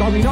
al área,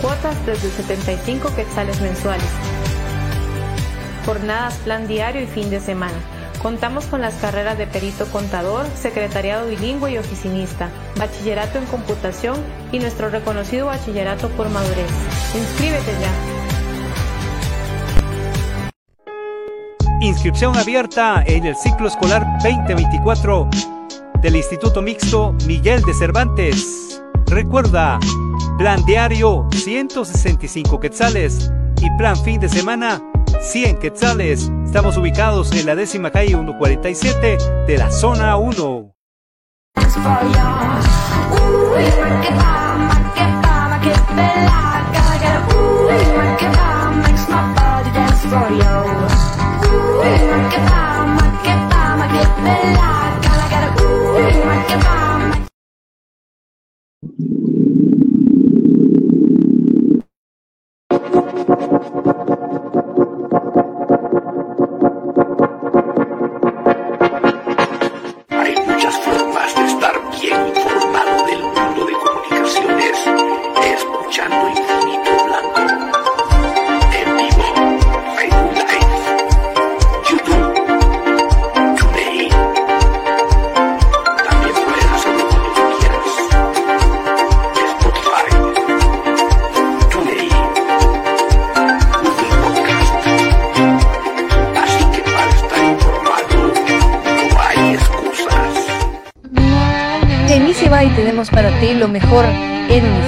Cuotas desde 75 quetzales mensuales. Jornadas, plan diario y fin de semana. Contamos con las carreras de perito contador, secretariado bilingüe y oficinista, bachillerato en computación y nuestro reconocido bachillerato por madurez. Inscríbete ya. Inscripción abierta en el ciclo escolar 2024 del Instituto Mixto Miguel de Cervantes. Recuerda, plan diario 165 quetzales y plan fin de semana 100 quetzales. Estamos ubicados en la décima calle 147 de la zona 1. lo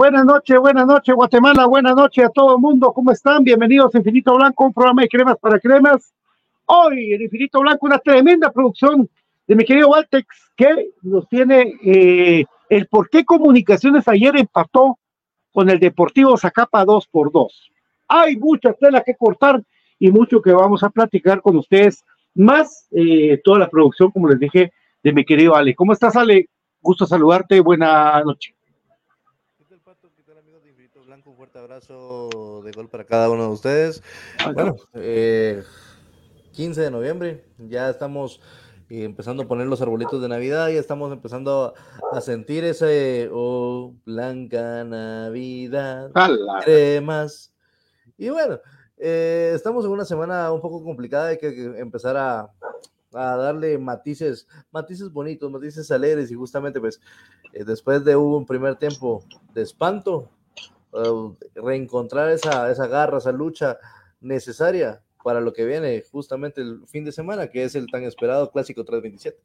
Buenas noches, buenas noches, Guatemala, buenas noches a todo el mundo, ¿cómo están? Bienvenidos a Infinito Blanco, un programa de cremas para cremas. Hoy en Infinito Blanco una tremenda producción de mi querido Valtex que nos tiene eh, el por qué Comunicaciones ayer empató con el Deportivo Zacapa 2 por 2. Hay mucha tela que cortar y mucho que vamos a platicar con ustedes, más eh, toda la producción, como les dije, de mi querido Ale. ¿Cómo estás, Ale? Gusto saludarte, buena noche. Fuerte abrazo de gol para cada uno de ustedes. Bueno, eh, 15 de noviembre, ya estamos eh, empezando a poner los arbolitos de Navidad, ya estamos empezando a, sentir ese oh, blanca Navidad, cremas. Y bueno, eh, estamos en una semana un poco complicada, hay que, empezar a, a darle matices, matices bonitos, matices alegres y justamente pues eh, después de un primer tiempo de espanto, Uh, reencontrar esa, esa garra, esa lucha necesaria para lo que viene justamente el fin de semana, que es el tan esperado Clásico 327.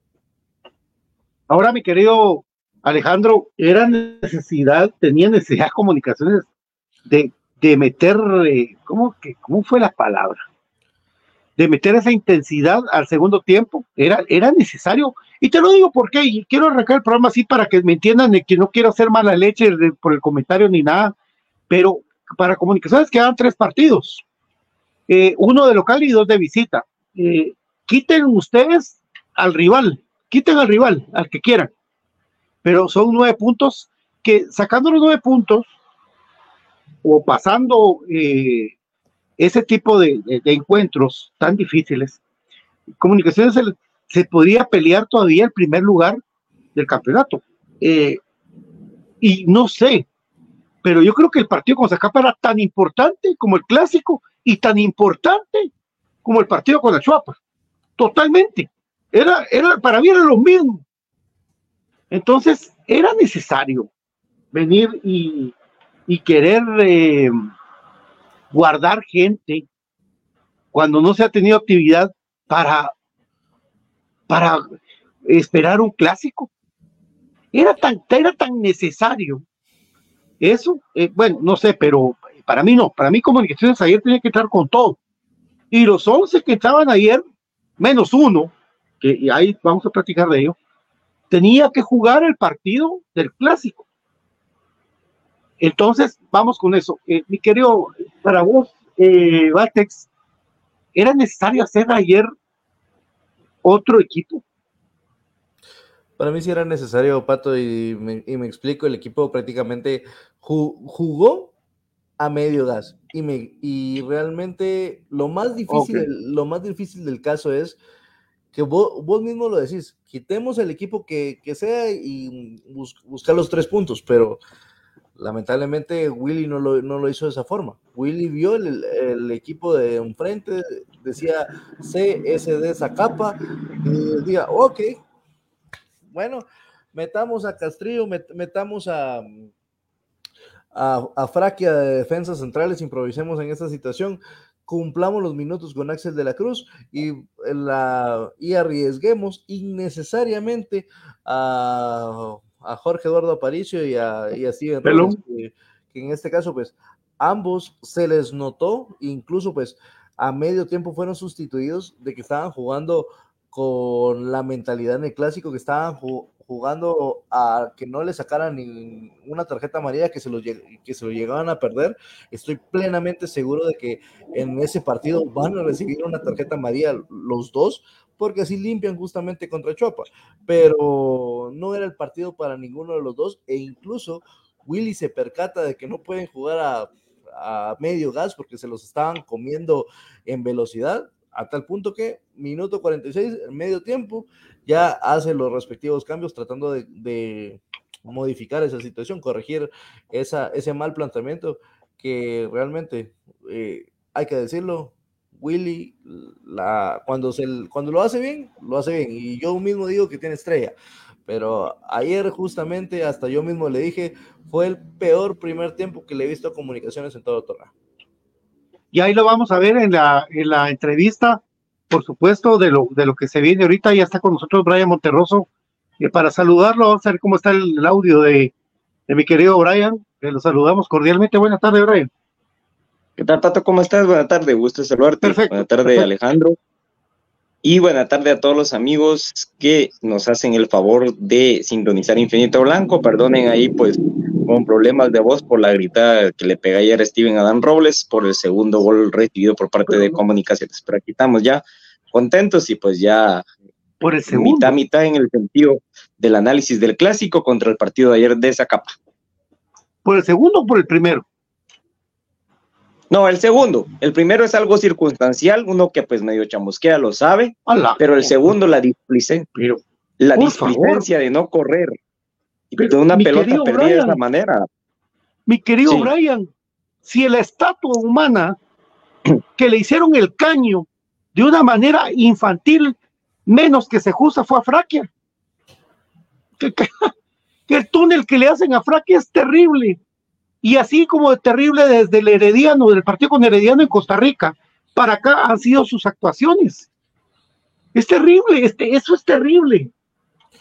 Ahora, mi querido Alejandro, era necesidad, tenía necesidad comunicaciones de, de meter, eh, ¿cómo, que, ¿cómo fue la palabra? De meter esa intensidad al segundo tiempo, era, era necesario. Y te lo digo porque, y quiero arrancar el programa así para que me entiendan que no quiero hacer mala leche por el comentario ni nada, pero para comunicaciones quedan tres partidos, eh, uno de local y dos de visita. Eh, quiten ustedes al rival, quiten al rival, al que quieran, pero son nueve puntos que sacando los nueve puntos o pasando eh, ese tipo de, encuentros tan difíciles, comunicaciones se, podría pelear todavía el primer lugar del campeonato. y no sé, pero yo creo que el partido con Zacapa era tan importante como el clásico y tan importante como el partido con la Chuapa. Totalmente. Era, era, para mí era lo mismo. Entonces, era necesario venir y, querer eh, guardar gente cuando no se ha tenido actividad para, para esperar un clásico. Era tan, era tan necesario eso, eh, bueno, no sé, pero para mí no. Para mí Comunicaciones ayer tenía que estar con todo. Y los 11 que estaban ayer, menos uno, que ahí vamos a platicar de ello, tenía que jugar el partido del clásico. Entonces, vamos con eso. Eh, mi querido, para vos, eh, ¿era necesario hacer ayer otro equipo? Para mí sí era necesario, Pato, y me, explico, el equipo prácticamente jugó a medio gas. Y, me, y realmente lo más difícil, lo más difícil del caso es que vos, mismo lo decís, quitemos el equipo que, sea y buscar los tres puntos, pero lamentablemente Willy no lo, no lo hizo de esa forma. Willy vio el, el equipo de enfrente, decía CSD Zacapa, y decía, ok, bueno, metamos a Castrillo, metamos a, a, a Fraquia de defensas centrales, improvisemos en esta situación, cumplamos los minutos con Axel de la Cruz y, la, y arriesguemos innecesariamente a, Jorge Eduardo Aparicio y a, y a Steven que, que, en este caso, pues, ambos se les notó, incluso, pues, a medio tiempo fueron sustituidos de que estaban jugando con la mentalidad en el clásico que estaban jugando a que no le sacaran una tarjeta amarilla que se, lo, que se lo llegaban a perder, estoy plenamente seguro de que en ese partido van a recibir una tarjeta amarilla los dos, porque así limpian justamente contra Chopa. Pero no era el partido para ninguno de los dos, e incluso Willy se percata de que no pueden jugar a, a medio gas porque se los estaban comiendo en velocidad a tal punto que minuto 46, en medio tiempo, ya hace los respectivos cambios tratando de, modificar esa situación, corregir esa, ese mal planteamiento que realmente, eh, hay que decirlo, Willy, la, cuando, se, cuando lo hace bien, lo hace bien. Y yo mismo digo que tiene estrella. Pero ayer justamente, hasta yo mismo le dije, fue el peor primer tiempo que le he visto a comunicaciones en todo el. Y ahí lo vamos a ver en la, en la entrevista, por supuesto, de lo, de lo que se viene ahorita. Ya está con nosotros Brian Monterroso. Y para saludarlo, vamos a ver cómo está el, audio de, de, mi querido Brian. Que lo saludamos cordialmente. Buenas tardes, Brian. ¿Qué tal, Pato? ¿Cómo estás? Buenas tardes, gusto saludarte. Perfecto. Buenas tardes, Alejandro. Y buena tarde a todos los amigos que nos hacen el favor de sintonizar Infinito Blanco. Perdonen ahí, pues, con problemas de voz por la gritada que le pega ayer a Steven Adán Robles por el segundo gol recibido por parte de Comunicaciones. Pero aquí estamos ya contentos y pues ya por el segundo. mitad, mitad en el sentido del análisis del clásico contra el partido de ayer de esa capa. ¿Por el segundo o por el primero? No, el segundo. El primero es algo circunstancial, uno que pues medio chamusquea lo sabe, pero el segundo, la displicencia, la displicencia de no correr de una pelota perdida de esa manera. Mi querido Brian, si la estatua humana que le hicieron el caño de una manera infantil, menos que se justa, fue a Fraquia. Que, el túnel que le hacen a Fraquia es terrible. Y así como de terrible desde el Herediano, del partido con Herediano en Costa Rica, para acá han sido sus actuaciones. Es terrible, este, eso es terrible.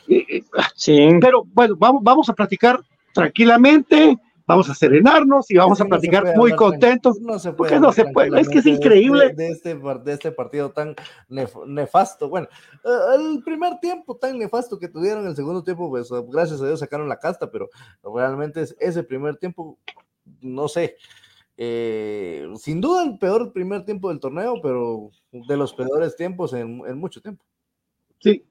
Eh, eh, sí. Pero bueno, vamos, vamos a platicar tranquilamente, vamos a serenarnos y vamos a platicar muy contentos. No se puede. Porque no se puede, es que es increíble. De, este, de este partido tan nefasto. Bueno, eh, el primer tiempo tan nefasto que tuvieron, el segundo tiempo, pues gracias a Dios sacaron la casta, pero realmente es ese primer tiempo, no sé. sin duda el peor primer tiempo del torneo, pero de los peores tiempos en, en mucho tiempo. Sí,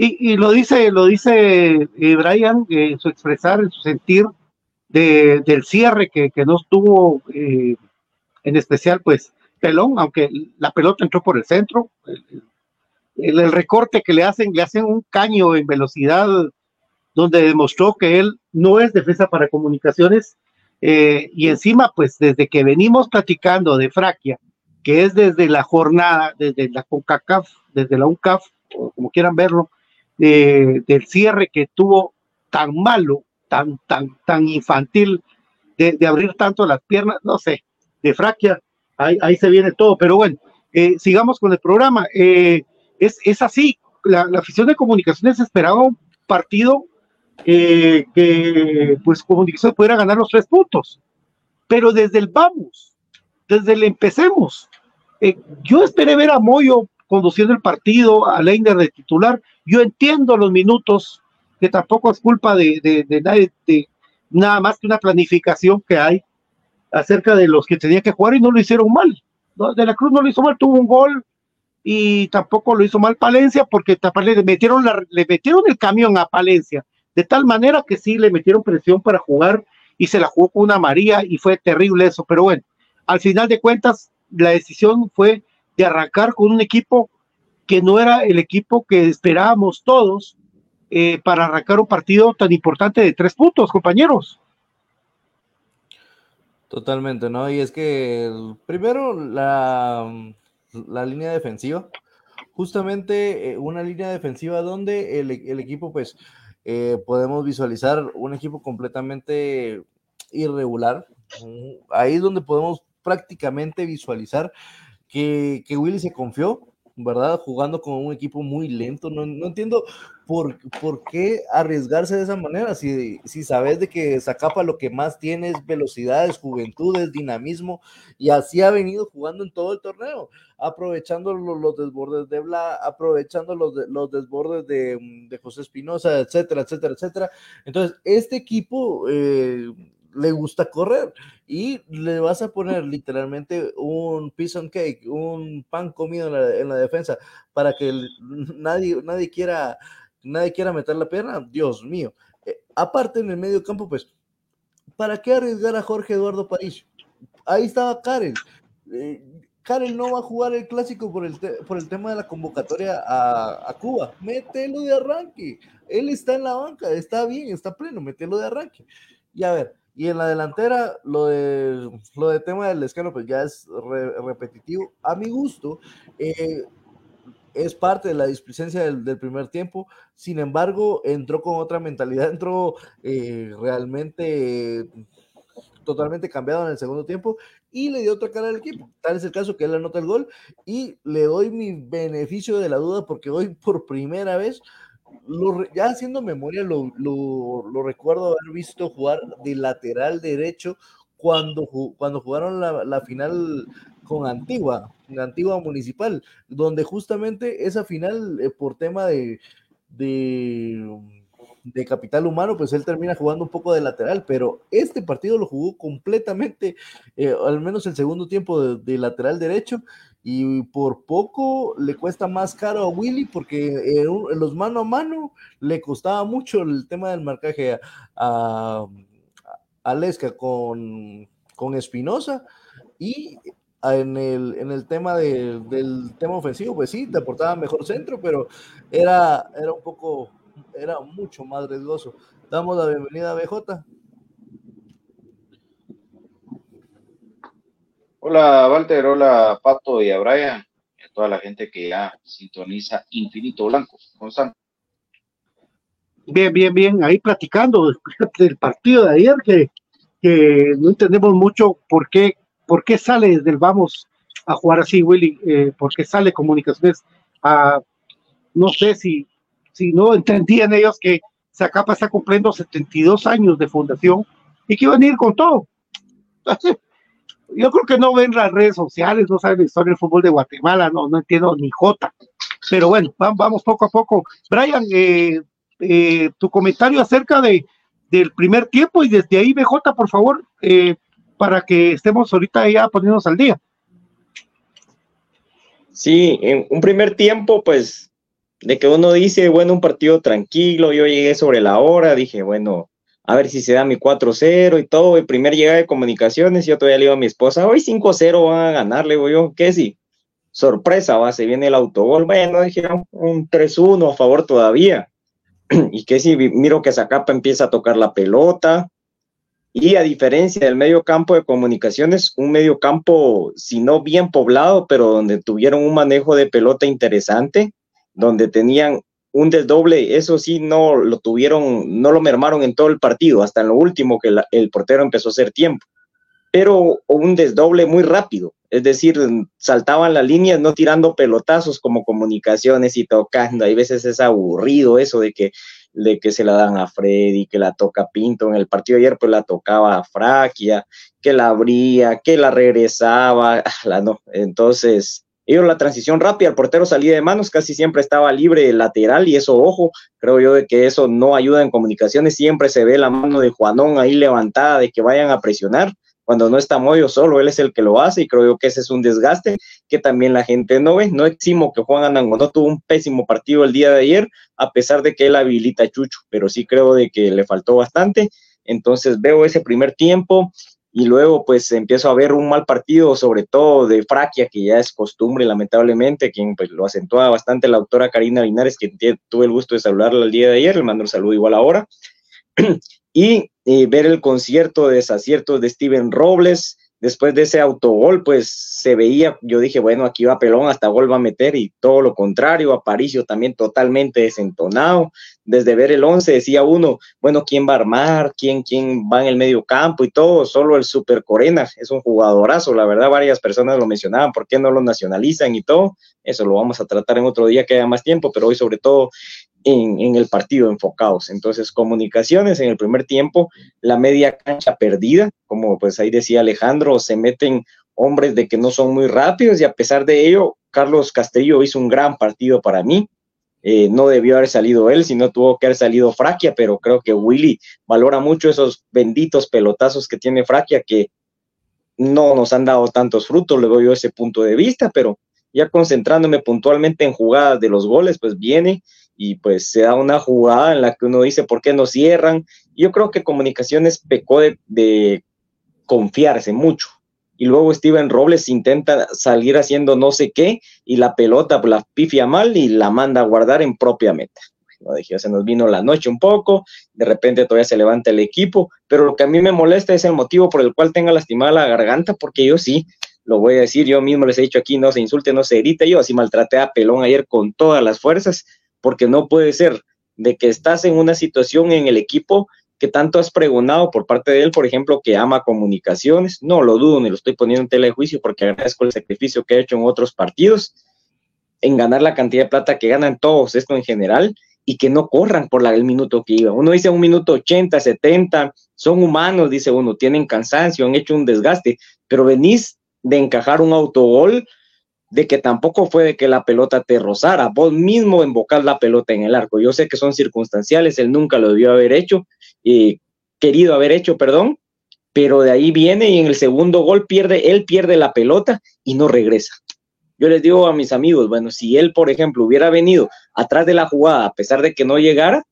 y, lo dice, lo dice eh, Brian en su expresar, su sentir del cierre que, no estuvo eh, en especial, pues, pelón, aunque la pelota entró por el centro. El, recorte que le hacen, le hacen un caño en velocidad donde demostró que él no es defensa para comunicaciones. Eh, y encima, pues, desde que venimos platicando de Fraquia, que es desde la jornada, desde la CONCACAF, desde la UNCAF, o como quieran verlo, del cierre que tuvo tan malo, tan, tan, tan infantil, de, abrir tanto las piernas, no sé, de fraquia, ahí, ahí se viene todo, pero bueno, eh, sigamos con el programa. Eh, es, es, así, la, afición de comunicaciones esperaba un partido eh, que pues comunicaciones pudiera ganar los tres puntos, pero desde el vamos, desde el empecemos. yo esperé ver a Moyo conduciendo el partido, a Leiner de titular. Yo entiendo los minutos, que tampoco es culpa de, nadie, de nada más que una planificación que hay acerca de los que tenía que jugar y no lo hicieron mal. De la Cruz no lo hizo mal, tuvo un gol y tampoco lo hizo mal Palencia porque le metieron, la, le metieron el camión a Palencia, de tal manera que sí le metieron presión para jugar y se la jugó con una María y fue terrible eso, pero bueno, al final de cuentas la decisión fue de arrancar con un equipo que no era el equipo que esperábamos todos eh, para arrancar un partido tan importante de tres puntos, compañeros. Totalmente, ¿no? Y es que primero la, la, línea defensiva, justamente eh, una línea defensiva donde el, equipo, pues, eh, podemos visualizar un equipo completamente irregular. Ahí es donde podemos prácticamente visualizar que, Willy se confió, ¿verdad? Jugando con un equipo muy lento. No, entiendo por, por, qué arriesgarse de esa manera. Si, si sabes de que Zacapa lo que más tiene es velocidad, es juventud, es dinamismo, y así ha venido jugando en todo el torneo, aprovechando los, desbordes de Bla, aprovechando los, los desbordes de, de José Espinosa, etcétera, etcétera, etcétera. Entonces, este equipo... Eh, le gusta correr y le vas a poner literalmente un piece on cake, un pan comido en la, defensa para que nadie, nadie, quiera, nadie quiera meter la pierna. Dios mío. Eh, aparte en el medio campo, pues, ¿para qué arriesgar a Jorge Eduardo París? Ahí estaba Karen. Eh, Karen no va a jugar el clásico por el, por el tema de la convocatoria a, a, Cuba. Mételo de arranque. Él está en la banca, está bien, está pleno, mételo de arranque. Y a ver, y en la delantera, lo de, lo de tema del escano, pues ya es repetitivo. A mi gusto, eh, es parte de la displicencia del, primer tiempo. Sin embargo, entró con otra mentalidad, entró eh, realmente totalmente cambiado en el segundo tiempo y le dio otra cara al equipo. Tal es el caso que él anota el gol y le doy mi beneficio de la duda porque hoy por primera vez ya haciendo memoria, lo, lo, recuerdo haber visto jugar de lateral derecho cuando, cuando jugaron la, la final con Antigua, Antigua Municipal, donde justamente esa final, eh, por tema de, de, de, capital humano, pues él termina jugando un poco de lateral, pero este partido lo jugó completamente, eh, al menos el segundo tiempo de, de lateral derecho, y por poco le cuesta más caro a Willy porque en, los mano a mano le costaba mucho el tema del marcaje a, a, Lesca con, con Espinosa y en el, en el tema del tema ofensivo, pues sí, te aportaba mejor centro, pero era, era un poco, era mucho más riesgoso. Damos la bienvenida a BJ. Hola Walter, hola Pato y a Brian y a toda la gente que ya sintoniza Infinito Blanco. ¿Cómo? Bien, bien, bien. Ahí platicando del partido de ayer que, que no entendemos mucho por qué, por qué sale del vamos a jugar así, Willy, eh, por qué sale comunicaciones a, no sé si, si no entendían ellos que Zacapa está cumpliendo 72 años de fundación y que iban a ir con todo yo creo que no ven las redes sociales, no saben la historia del fútbol de Guatemala, no, no entiendo ni jota. Pero bueno, vamos poco a poco. Brian, eh, eh, tu comentario acerca de, del primer tiempo y desde ahí, BJ, por favor, eh, para que estemos ahorita ya poniéndonos al día. Sí, en un primer tiempo, pues, de que uno dice, bueno, un partido tranquilo, yo llegué sobre la hora, dije, bueno, a ver si se da mi 4-0 y todo. El primer llegada de comunicaciones, yo todavía le digo a mi esposa, hoy 5-0 van a ganar, le digo yo, ¿qué sí? Sorpresa, va, se viene el autogol, bueno, dije un 3-1 a favor todavía. y que si miro que Zacapa empieza a tocar la pelota. Y a diferencia del medio campo de comunicaciones, un medio campo, si no bien poblado, pero donde tuvieron un manejo de pelota interesante, donde tenían un desdoble, eso sí, no lo tuvieron, no lo mermaron en todo el partido, hasta en lo último que el portero empezó a hacer tiempo, pero un desdoble muy rápido, es decir, saltaban las líneas no tirando pelotazos como comunicaciones y tocando, hay veces es aburrido eso de que, de que se la dan a Freddy, que la toca Pinto, en el partido de ayer pues la tocaba a Fraquia, que la abría, que la regresaba, la no, entonces ellos la transición rápida, el portero salía de manos, casi siempre estaba libre lateral y eso, ojo, creo yo de que eso no ayuda en comunicaciones, siempre se ve la mano de Juanón ahí levantada de que vayan a presionar, cuando no está Moyo solo, él es el que lo hace y creo yo que ese es un desgaste que también la gente no ve. No eximo que Juan Anango no tuvo un pésimo partido el día de ayer, a pesar de que él habilita a Chucho, pero sí creo de que le faltó bastante. Entonces veo ese primer tiempo y luego pues empiezo a ver un mal partido, sobre todo de Fraquia, que ya es costumbre lamentablemente, quien pues lo acentúa bastante la autora Karina Linares, que tuve el gusto de saludarla el día de ayer, le mando un saludo igual ahora, y eh, ver el concierto de desaciertos de Steven Robles, después de ese autogol, pues se veía, yo dije, bueno, aquí va Pelón, hasta gol va a meter, y todo lo contrario, Aparicio también totalmente desentonado, desde ver el 11 decía uno, bueno, ¿quién va a armar? ¿Quién, quién va en el medio campo y todo? Solo el Super Corena es un jugadorazo, la verdad varias personas lo mencionaban, ¿por qué no lo nacionalizan y todo? Eso lo vamos a tratar en otro día que haya más tiempo, pero hoy sobre todo en, el partido enfocados. Entonces, comunicaciones en el primer tiempo, la media cancha perdida, como pues ahí decía Alejandro, se meten hombres de que no son muy rápidos y a pesar de ello, Carlos Castillo hizo un gran partido para mí. Eh, no debió haber salido él, sino tuvo que haber salido Fraquia, pero creo que Willy valora mucho esos benditos pelotazos que tiene Fraquia, que no nos han dado tantos frutos, le doy yo ese punto de vista, pero ya concentrándome puntualmente en jugadas de los goles, pues viene y pues se da una jugada en la que uno dice, ¿por qué no cierran? Yo creo que Comunicaciones pecó de confiarse mucho y luego Steven Robles intenta salir haciendo no sé qué y la pelota la pifia mal y la manda a guardar en propia meta. No dije, se nos vino la noche un poco, de repente todavía se levanta el equipo, pero lo que a mí me molesta es el motivo por el cual tenga lastimada la garganta, porque yo sí, lo voy a decir, yo mismo les he dicho aquí, no se insulte, no se grite, yo así maltraté a Pelón ayer con todas las fuerzas, porque no puede ser de que estás en una situación en el equipo que tanto has pregonado por parte de él, por ejemplo, que ama comunicaciones. No lo dudo ni lo estoy poniendo en tela de juicio porque agradezco el sacrificio que ha hecho en otros partidos, en ganar la cantidad de plata que ganan todos, esto en general, y que no corran por la, el minuto que iba. Uno dice un minuto 80, 70, son humanos, dice uno, tienen cansancio, han hecho un desgaste, pero venís de encajar un autogol de que tampoco fue de que la pelota te rozara, vos mismo embocar la pelota en el arco. Yo sé que son circunstanciales, él nunca lo debió haber hecho, eh, querido haber hecho, perdón, pero de ahí viene y en el segundo gol pierde, él pierde la pelota y no regresa. Yo les digo a mis amigos, bueno, si él, por ejemplo, hubiera venido atrás de la jugada, a pesar de que no llegara,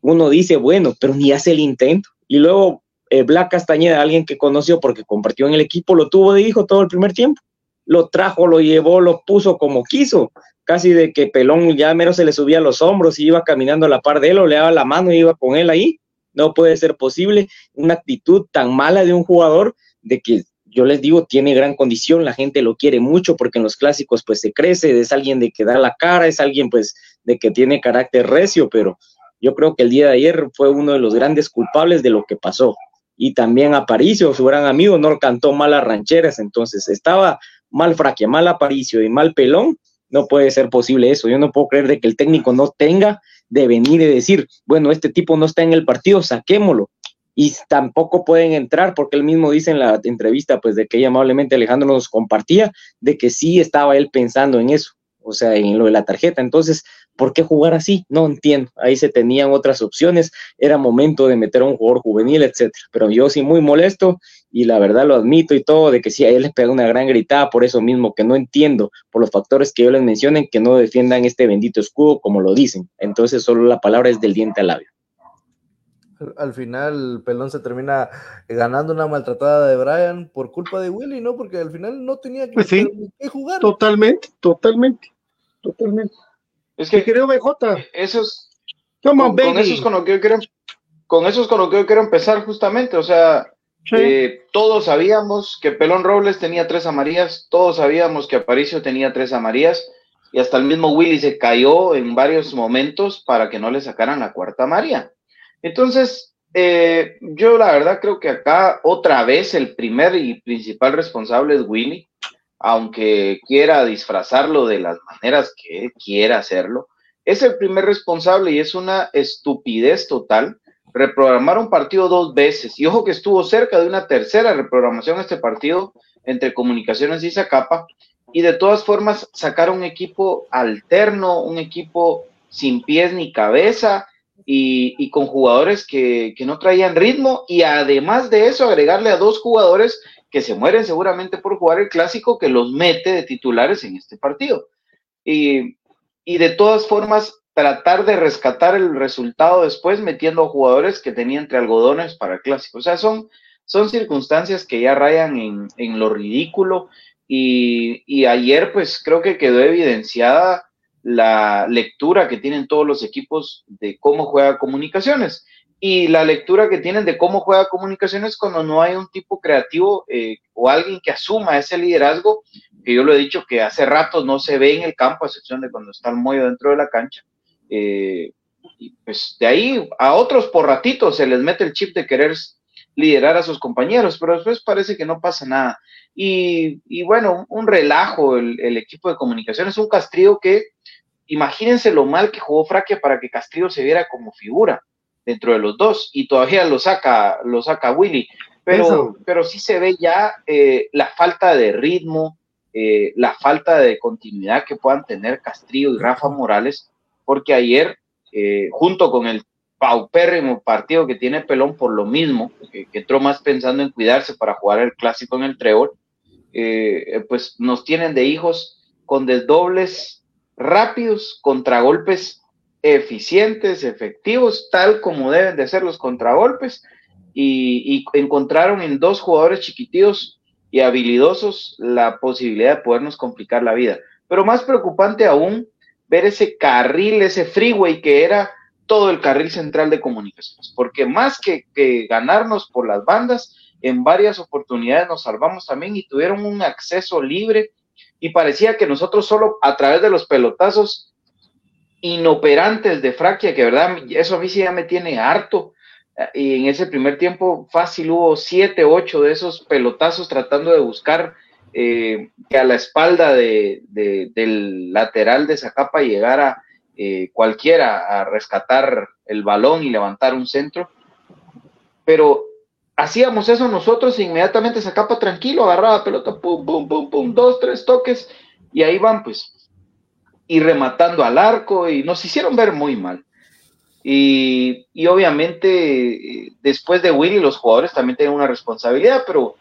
uno dice, bueno, pero ni hace el intento. Y luego eh, Black Castañeda, alguien que conoció porque compartió en el equipo, lo tuvo de hijo todo el primer tiempo. Lo trajo, lo llevó, lo puso como quiso. Casi de que Pelón ya menos se le subía a los hombros y iba caminando a la par de él o le daba la mano y iba con él ahí. No puede ser posible una actitud tan mala de un jugador de que yo les digo, tiene gran condición, la gente lo quiere mucho porque en los clásicos pues se crece, es alguien de que da la cara, es alguien pues de que tiene carácter recio, pero yo creo que el día de ayer fue uno de los grandes culpables de lo que pasó. Y también Aparicio, su gran amigo, no cantó malas rancheras, entonces estaba mal Fraquia, mal Aparicio y mal Pelón, no puede ser posible eso. Yo no puedo creer de que el técnico no tenga de venir y decir, bueno, este tipo no está en el partido, saquémoslo. Y tampoco pueden entrar, porque él mismo dice en la entrevista, pues de que amablemente Alejandro nos compartía, de que sí estaba él pensando en eso, o sea, en lo de la tarjeta. Entonces, ¿por qué jugar así? No entiendo. Ahí se tenían otras opciones, era momento de meter a un jugador juvenil, etcétera. Pero yo sí muy molesto y la verdad lo admito y todo, de que sí, a él les pega una gran gritada por eso mismo, que no entiendo, por los factores que yo les mencionen, que no defiendan este bendito escudo como lo dicen. Entonces solo la palabra es del diente al labio. Al final, Pelón se termina ganando una maltratada de Brian por culpa de Willy, ¿no? Porque al final no tenía que, pues jugar. Totalmente, totalmente, totalmente. Es que creo, BJ. Esos, con, con, eso es con lo que yo quiero, con eso es con lo que yo quiero empezar justamente, o sea, eh, todos sabíamos que Pelón Robles tenía tres amarillas, todos sabíamos que Aparicio tenía tres amarillas, y hasta el mismo Willy se cayó en varios momentos para que no le sacaran la cuarta amarilla. Entonces, eh, yo la verdad creo que acá otra vez el primer y principal responsable es Willy, aunque quiera disfrazarlo de las maneras que quiera hacerlo, es el primer responsable y es una estupidez total reprogramar un partido dos veces. Y ojo que estuvo cerca de una tercera reprogramación este partido entre Comunicaciones y Zacapa. Y de todas formas sacar un equipo alterno, un equipo sin pies ni cabeza y, con jugadores que, no traían ritmo. Y además de eso, agregarle a dos jugadores que se mueren seguramente por jugar el clásico que los mete de titulares en este partido. Y, y de todas formas, tratar de rescatar el resultado después metiendo jugadores que tenían entre algodones para el clásico. O sea, son, son circunstancias que ya rayan en, en lo ridículo y, y, ayer pues creo que quedó evidenciada la lectura que tienen todos los equipos de cómo juega comunicaciones y la lectura que tienen de cómo juega comunicaciones cuando no hay un tipo creativo eh, o alguien que asuma ese liderazgo, que yo lo he dicho que hace rato no se ve en el campo, a excepción de cuando está el mollo dentro de la cancha, eh, y pues de ahí a otros por ratito se les mete el chip de querer liderar a sus compañeros, pero después parece que no pasa nada. Y, bueno, un relajo el, equipo de comunicaciones, un Castrillo que, imagínense lo mal que jugó Fraquia para que Castrillo se viera como figura dentro de los dos, y todavía lo saca, lo saca Willy, pero, pero sí se ve ya eh, la falta de ritmo, eh, la falta de continuidad que puedan tener Castrillo y Rafa Morales, porque ayer, eh, junto con el paupérrimo partido que tiene Pelón por lo mismo, que, entró más pensando en cuidarse para jugar el clásico en el Trébol, eh, pues nos tienen de hijos con desdobles rápidos, contragolpes eficientes, efectivos, tal como deben de ser los contragolpes, y, encontraron en dos jugadores chiquititos y habilidosos la posibilidad de podernos complicar la vida. Pero más preocupante aún, ver ese carril, ese freeway que era todo el carril central de comunicaciones, porque más que, ganarnos por las bandas, en varias oportunidades nos salvamos también y tuvieron un acceso libre y parecía que nosotros solo a través de los pelotazos inoperantes de Fraquia, que verdad, eso a mí sí ya me tiene harto, y en ese primer tiempo fácil hubo siete, ocho de esos pelotazos tratando de buscar eh, que a la espalda de, del lateral de Zacapa llegara eh, cualquiera a rescatar el balón y levantar un centro. Pero hacíamos eso nosotros e inmediatamente Zacapa tranquilo, agarraba pelota, pum, pum, pum, pum, dos, tres toques y ahí van pues. Y rematando al arco y nos hicieron ver muy mal. Y, obviamente después de Willy los jugadores también tienen una responsabilidad, pero,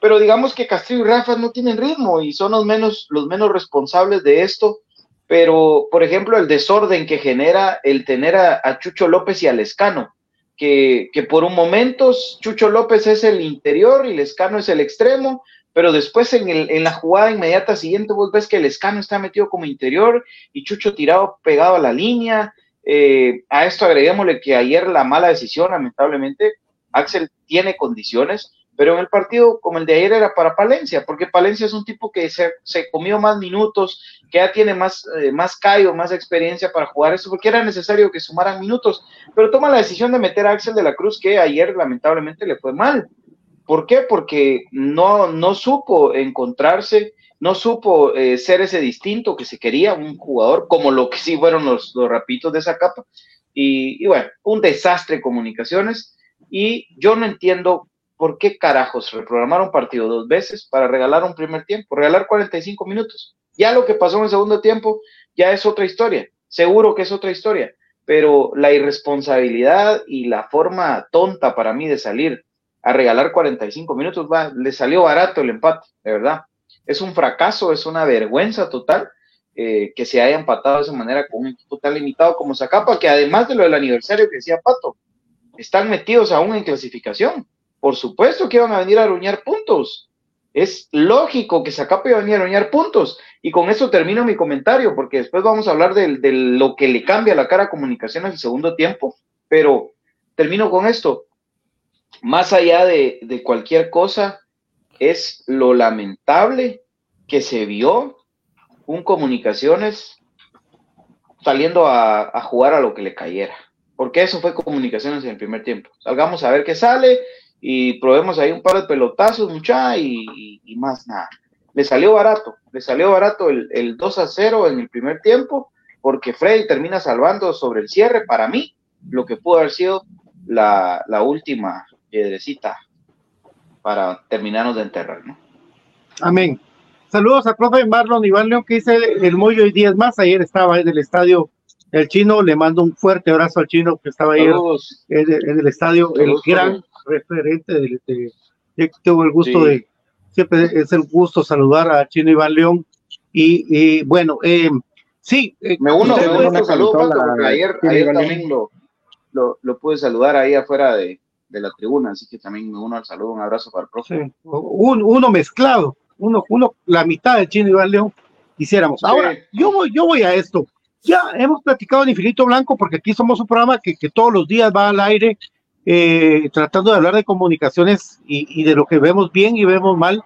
pero digamos que Castillo y Rafa no tienen ritmo y son los menos, los menos responsables de esto pero por ejemplo el desorden que genera el tener a, Chucho López y a Lescano, que, que, por un momento Chucho López es el interior y Lescano es el extremo, pero después en, el, la jugada inmediata siguiente vos ves que Lescano está metido como interior y Chucho tirado pegado a la línea. Eh, a esto agreguémosle que ayer la mala decisión, lamentablemente, Axel tiene condiciones, pero en el partido como el de ayer era para Palencia, porque Palencia es un tipo que se, comió más minutos, que ya tiene más, eh, más callo, más experiencia para jugar eso, porque era necesario que sumaran minutos, pero toma la decisión de meter a Axel de la Cruz, que ayer lamentablemente le fue mal. ¿Por qué? Porque no, no supo encontrarse, no supo eh, ser ese distinto que se quería, un jugador como lo que sí fueron los, los rapitos de esa capa. Y, y bueno, un desastre de comunicaciones. Y yo no entiendo ¿por qué carajos reprogramar un partido dos veces para regalar un primer tiempo? Regalar 45 minutos. Ya lo que pasó en el segundo tiempo ya es otra historia. Seguro que es otra historia. Pero la irresponsabilidad y la forma tonta para mí de salir a regalar 45 minutos, va, le salió barato el empate, de verdad. Es un fracaso, es una vergüenza total eh, que se haya empatado de esa manera con un equipo tan limitado como Zacapa, que además de lo del aniversario que decía Pato, están metidos aún en clasificación por supuesto que iban a venir a aruñar puntos. Es lógico que Zacapa iba a venir a aruñar puntos. Y con eso termino mi comentario, porque después vamos a hablar de, lo que le cambia la cara a comunicación en el segundo tiempo. Pero termino con esto. Más allá de, cualquier cosa, es lo lamentable que se vio un comunicaciones saliendo a, jugar a lo que le cayera. Porque eso fue comunicaciones en el primer tiempo. Salgamos a ver qué sale y probemos ahí un par de pelotazos, mucha, y, más nada. Le salió barato, le salió barato el, el 2 a 0 en el primer tiempo, porque Freddy termina salvando sobre el cierre, para mí, lo que pudo haber sido la última piedrecita para terminarnos de enterrar, ¿no? Amén. Saludos a profe Marlon Iván León, que dice el Moyo y días más. Ayer estaba en el estadio El Chino. Le mando un fuerte abrazo al Chino que estaba ayer en, el estadio El Gran referente del, de, tengo el gusto de, siempre es el gusto saludar a Chino Iván León. Y, bueno, eh, sí. Eh, me uno, me uno un saludo, ayer, ayer también lo, lo, lo, pude saludar ahí afuera de, de, la tribuna, así que también me uno al saludo, un abrazo para el profe. uno mezclado, uno, uno, la mitad de Chino Iván León hiciéramos. Ahora, yo voy, yo voy a esto. Ya hemos platicado en Infinito Blanco porque aquí somos un programa que, que todos los días va al aire eh, tratando de hablar de comunicaciones y, de lo que vemos bien y vemos mal,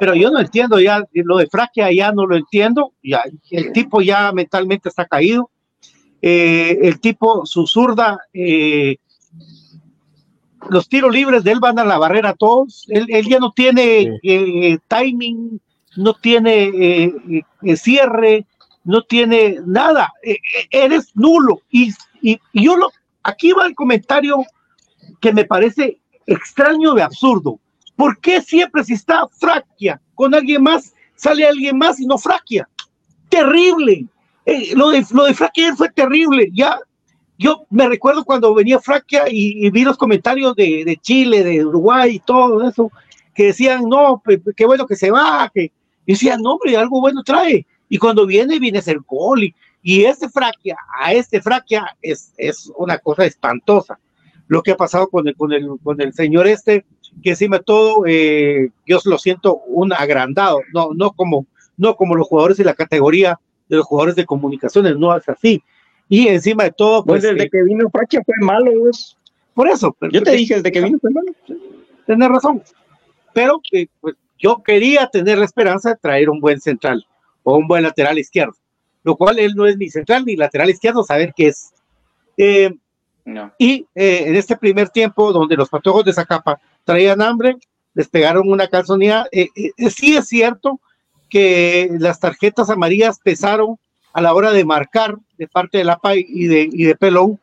pero yo no entiendo ya, lo de Fraquia ya no lo entiendo, ya, el tipo ya mentalmente está caído. eh, el tipo, su zurda, eh, los tiros libres de él van a la barrera todos, él, ya no tiene eh, timing, no tiene cierre, no tiene nada, eres nulo. Y, y, yo lo, aquí va el comentario que me parece extraño de absurdo. ¿Por qué siempre si está Fraquia con alguien más, sale alguien más y no Fraquia? Terrible. Eh, lo, de, lo de Fraquia fue terrible. Ya, yo me recuerdo cuando venía Fraquia y, vi los comentarios de, Chile, de Uruguay y todo eso, que decían, no, qué bueno que se va, y decían, no, hombre, algo bueno trae. Y cuando viene, viene a ser gol. Y, y este Fraquia, a este Fraquia es, es una cosa espantosa. Lo que ha pasado con el, con el, con el señor este, que encima de todo, eh, yo lo siento un agrandado, no, no como, no como los jugadores de la categoría de los jugadores de comunicaciones, no es así. Y encima de todo, pues. pues desde eh, que vino Fraquia fue malo, Por eso. yo te dije, desde que vino fue malo. Tienes razón. Pero eh, pues, yo quería tener la esperanza de traer un buen central o un buen lateral izquierdo, lo cual él no es ni central ni lateral izquierdo, saber qué es. Eh, y en este primer tiempo, donde los patojos de Zacapa traían hambre, les pegaron una calzonía. sí es cierto que las tarjetas amarillas pesaron a la hora de marcar de parte de la PAI y de, y de Pelón,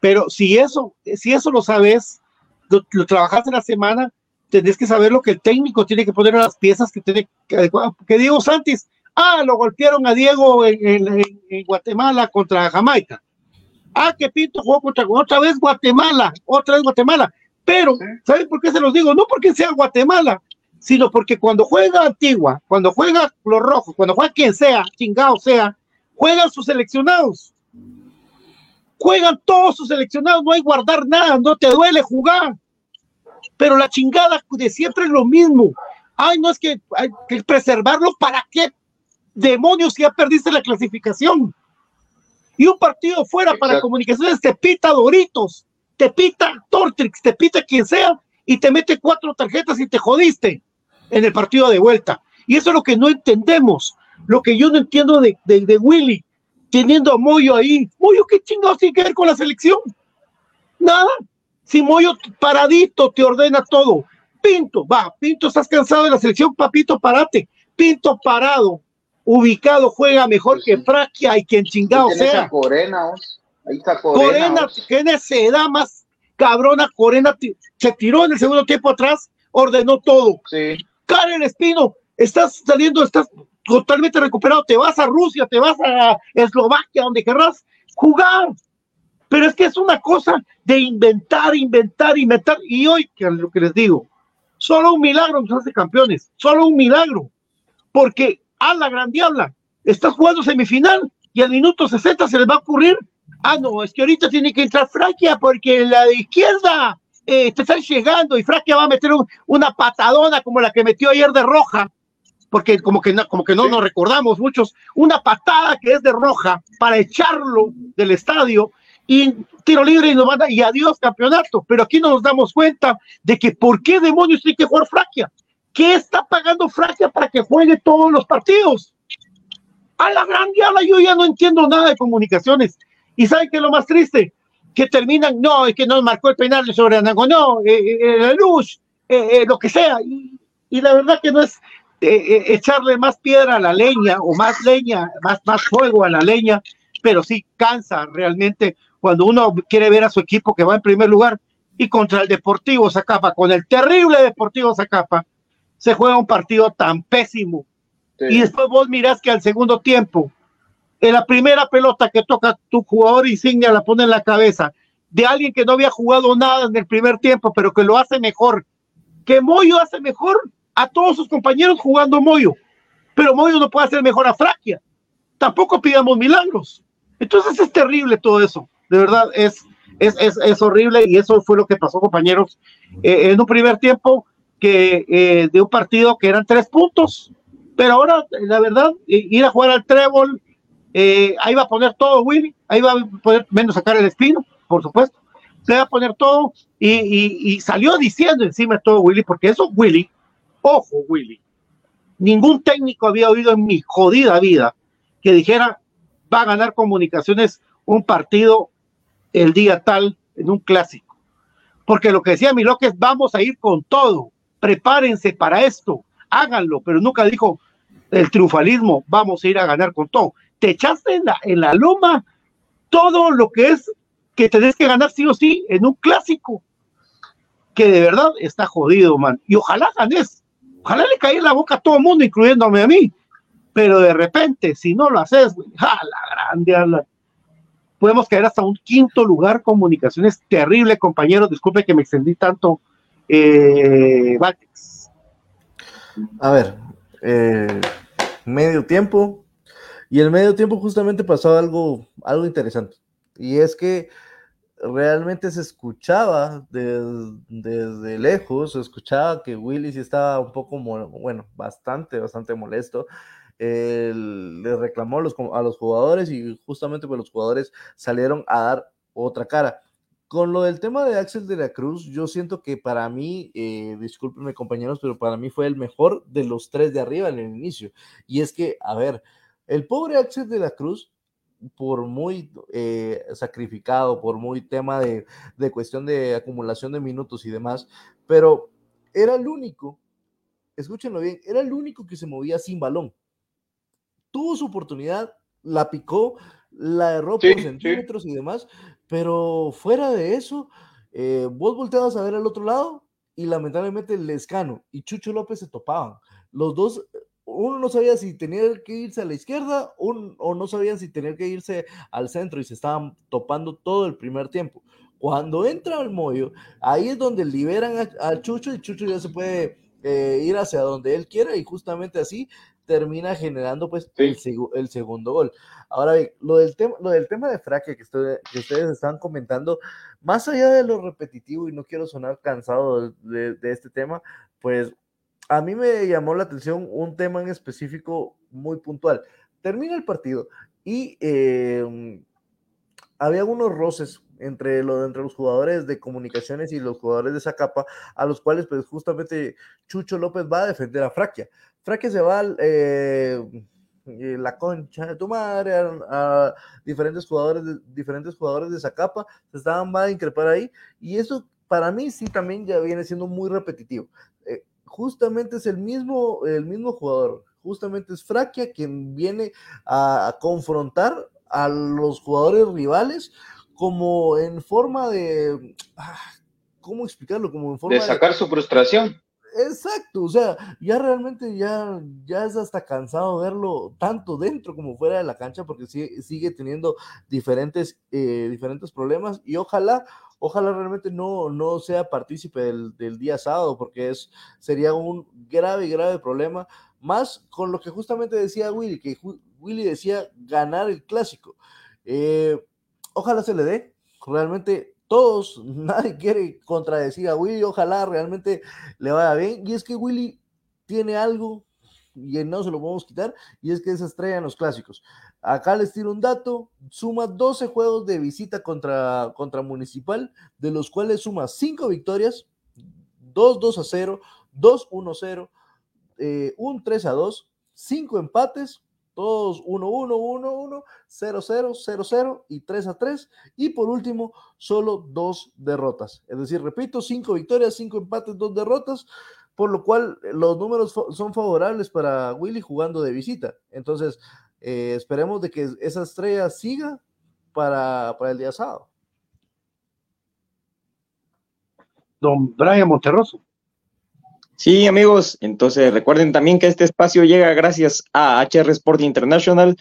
pero si eso, si eso lo sabes, lo, trabajas en la semana, tenés que saber lo que el técnico tiene que poner en las piezas que tiene que, que Diego Santis, ah, lo golpearon a Diego en, Guatemala contra Jamaica. Ah, que Pinto jugó contra otra vez Guatemala, otra vez Guatemala. Pero, ¿saben por qué se los digo? No porque sea Guatemala, sino porque cuando juega Antigua, cuando juega los rojos, cuando juega quien sea, chingado sea, juegan sus seleccionados. Juegan todos sus seleccionados, no hay guardar nada, no te duele jugar. Pero la chingada de siempre es lo mismo. Ay, no es que hay que preservarlo, ¿para qué? Demonios, ya perdiste la clasificación. Y un partido fuera para comunicaciones te pita Doritos, te pita Tortrix, te pita quien sea, y te mete cuatro tarjetas y te jodiste en el partido de vuelta. Y eso es lo que no entendemos. Lo que yo no entiendo de, de, Willy, teniendo a Moyo ahí. Moyo, ¿qué chingados tiene que ver con la selección? Nada. Si Moyo paradito te ordena todo. Pinto, va, Pinto, estás cansado de la selección, papito, parate. Pinto parado, ubicado, juega mejor que Fraquia y quien chingado sea. Corena, ahí está Corena. Corena, qué necesidad más cabrona. Corena se tiró en el segundo tiempo atrás, ordenó todo. Sí. Karen Espino, estás saliendo, estás totalmente recuperado, te vas a Rusia, te vas a Eslovaquia, donde querrás jugar. Pero es que es una cosa de inventar, inventar, inventar. Y hoy, que lo que les digo, solo un milagro nos hace campeones, solo un milagro. Porque a la gran diabla, estás jugando semifinal y al minuto 60 se les va a ocurrir. Ah, no, es que ahorita tiene que entrar Fraquia porque la izquierda eh, te están llegando y Fraquia va a meter una patadona como la que metió ayer de roja, porque como que no, como que no nos recordamos muchos, una patada que es de roja para echarlo del estadio y tiro libre y nos manda y adiós campeonato. Pero aquí no nos damos cuenta de que por qué demonios tiene que jugar Fraquia. ¿Qué está pagando Fraquia para que juegue todos los partidos? A la gran diabla, yo ya no entiendo nada de comunicaciones. ¿Y saben qué es lo más triste? que terminan, no, es que no marcó el penal sobre Anango, no, eh, eh, eh, la luz, lo que sea. Y, la verdad que no es echarle más piedra a la leña o más leña, más, más fuego a la leña, pero sí cansa realmente cuando uno quiere ver a su equipo que va en primer lugar y contra el Deportivo Zacapa, con el terrible Deportivo Zacapa, se juega un partido tan pésimo. Y después vos mirás que al segundo tiempo en la primera pelota que toca tu jugador insignia la pone en la cabeza de alguien que no había jugado nada en el primer tiempo, pero que lo hace mejor. Que Moyo hace mejor a todos sus compañeros jugando Moyo, pero Moyo no puede hacer mejor a Fraquia. Tampoco pidamos milagros. Entonces es terrible todo eso. De verdad, es, es, es, horrible y eso fue lo que pasó, compañeros, eh, en un primer tiempo que eh, de un partido que eran tres puntos, pero ahora, la verdad, ir a jugar al trébol, eh, ahí va a poner todo Willy, ahí va a poder menos sacar el espino, por supuesto. Se va a poner todo y, salió diciendo encima todo Willy, porque eso Willy, ojo Willy, ningún técnico había oído en mi jodida vida que dijera va a ganar comunicaciones un partido el día tal en un clásico. Porque lo que decía Miloque es vamos a ir con todo, prepárense para esto, háganlo, pero nunca dijo el triunfalismo, vamos a ir a ganar con todo. Te echaste en la, en la loma todo lo que es que tenés que ganar sí o sí en un clásico, que de verdad está jodido, man. Y ojalá ganes, ojalá le caiga la boca a todo el mundo, incluyéndome a mí. Pero de repente, si no lo haces, güey, la grande, podemos caer hasta un quinto lugar. Comunicaciones terrible, compañeros. Disculpe que me extendí tanto. Eh, a ver, eh, medio tiempo. Y el medio tiempo justamente pasó algo, algo interesante. Y es que realmente se escuchaba desde, lejos, se escuchaba que Willis estaba un poco, bueno, bastante, bastante molesto. le reclamó a los, a los jugadores y justamente pues los jugadores salieron a dar otra cara. Con lo del tema de Axel de la Cruz, yo siento que para mí, eh, discúlpenme compañeros, pero para mí fue el mejor de los tres de arriba en el inicio. Y es que, a ver, el pobre Axel de la Cruz por muy eh, sacrificado, por muy tema de, cuestión de acumulación de minutos y demás, pero era el único, escúchenlo bien, era el único que se movía sin balón. Tuvo su oportunidad, la picó, la erró por centímetros y demás, pero fuera de eso, eh, vos volteabas a ver al otro lado y lamentablemente el Lescano y Chucho López se topaban. Los dos uno no sabía si tenía que irse a la izquierda o no sabían si tenía que irse al centro y se estaban topando todo el primer tiempo. Cuando entra el Moyo, ahí es donde liberan al Chucho y Chucho ya se puede eh, ir hacia donde él quiera y justamente así termina generando pues el, segundo gol. Ahora bien, lo del, tema, lo del tema de Fraque que, que ustedes están comentando, más allá de lo repetitivo y no quiero sonar cansado de este tema, pues a mí me llamó la atención un tema en específico muy puntual. Termina el partido y em, había unos roces entre, lo, entre los jugadores de comunicaciones y los jugadores de Zacapa, a los cuales pues justamente Chucho López va a defender a Fraquia. Fraquia se va eh, la concha de tu madre a, diferentes jugadores de, diferentes jugadores de Zacapa, se estaban va a increpar ahí y eso para mí sí también ya viene siendo muy repetitivo. Justamente es el mismo, el mismo jugador, justamente es Fraquia quien viene a, confrontar a los jugadores rivales como en forma de, ah, ¿cómo explicarlo? Como en forma de sacar su frustración. Exacto, o sea, ya realmente ya, ya es hasta cansado verlo tanto dentro como fuera de la cancha porque sigue, sigue teniendo diferentes, eh, diferentes problemas y ojalá, ojalá realmente no, no sea partícipe del, día sábado, porque es, sería un grave, grave problema, más con lo que justamente decía Willy, que Willy decía ganar el clásico. Eh, ojalá se le dé, realmente todos, nadie quiere contradecir a Willy, ojalá realmente le vaya bien, y es que Willy tiene algo y no se lo podemos quitar, y es que es estrella en los clásicos. Acá les tiro un dato, suma 12 juegos de visita contra, contra Municipal, de los cuales suma 5 victorias, 2 2 a 0, 2 1 0, eh, un 3 a 2, 5 empates, todos 1 1 1 1, 0 0 0 0 y 3 a 3 y por último solo 2 derrotas. Es decir, repito, 5 victorias, 5 empates, 2 derrotas, por lo cual los números son favorables para Willy jugando de visita. Entonces, eh, esperemos de que esa estrella siga para, para el día sábado. Don Brian Monterroso. Sí, amigos, entonces recuerden también que este espacio llega gracias a HR Sport International,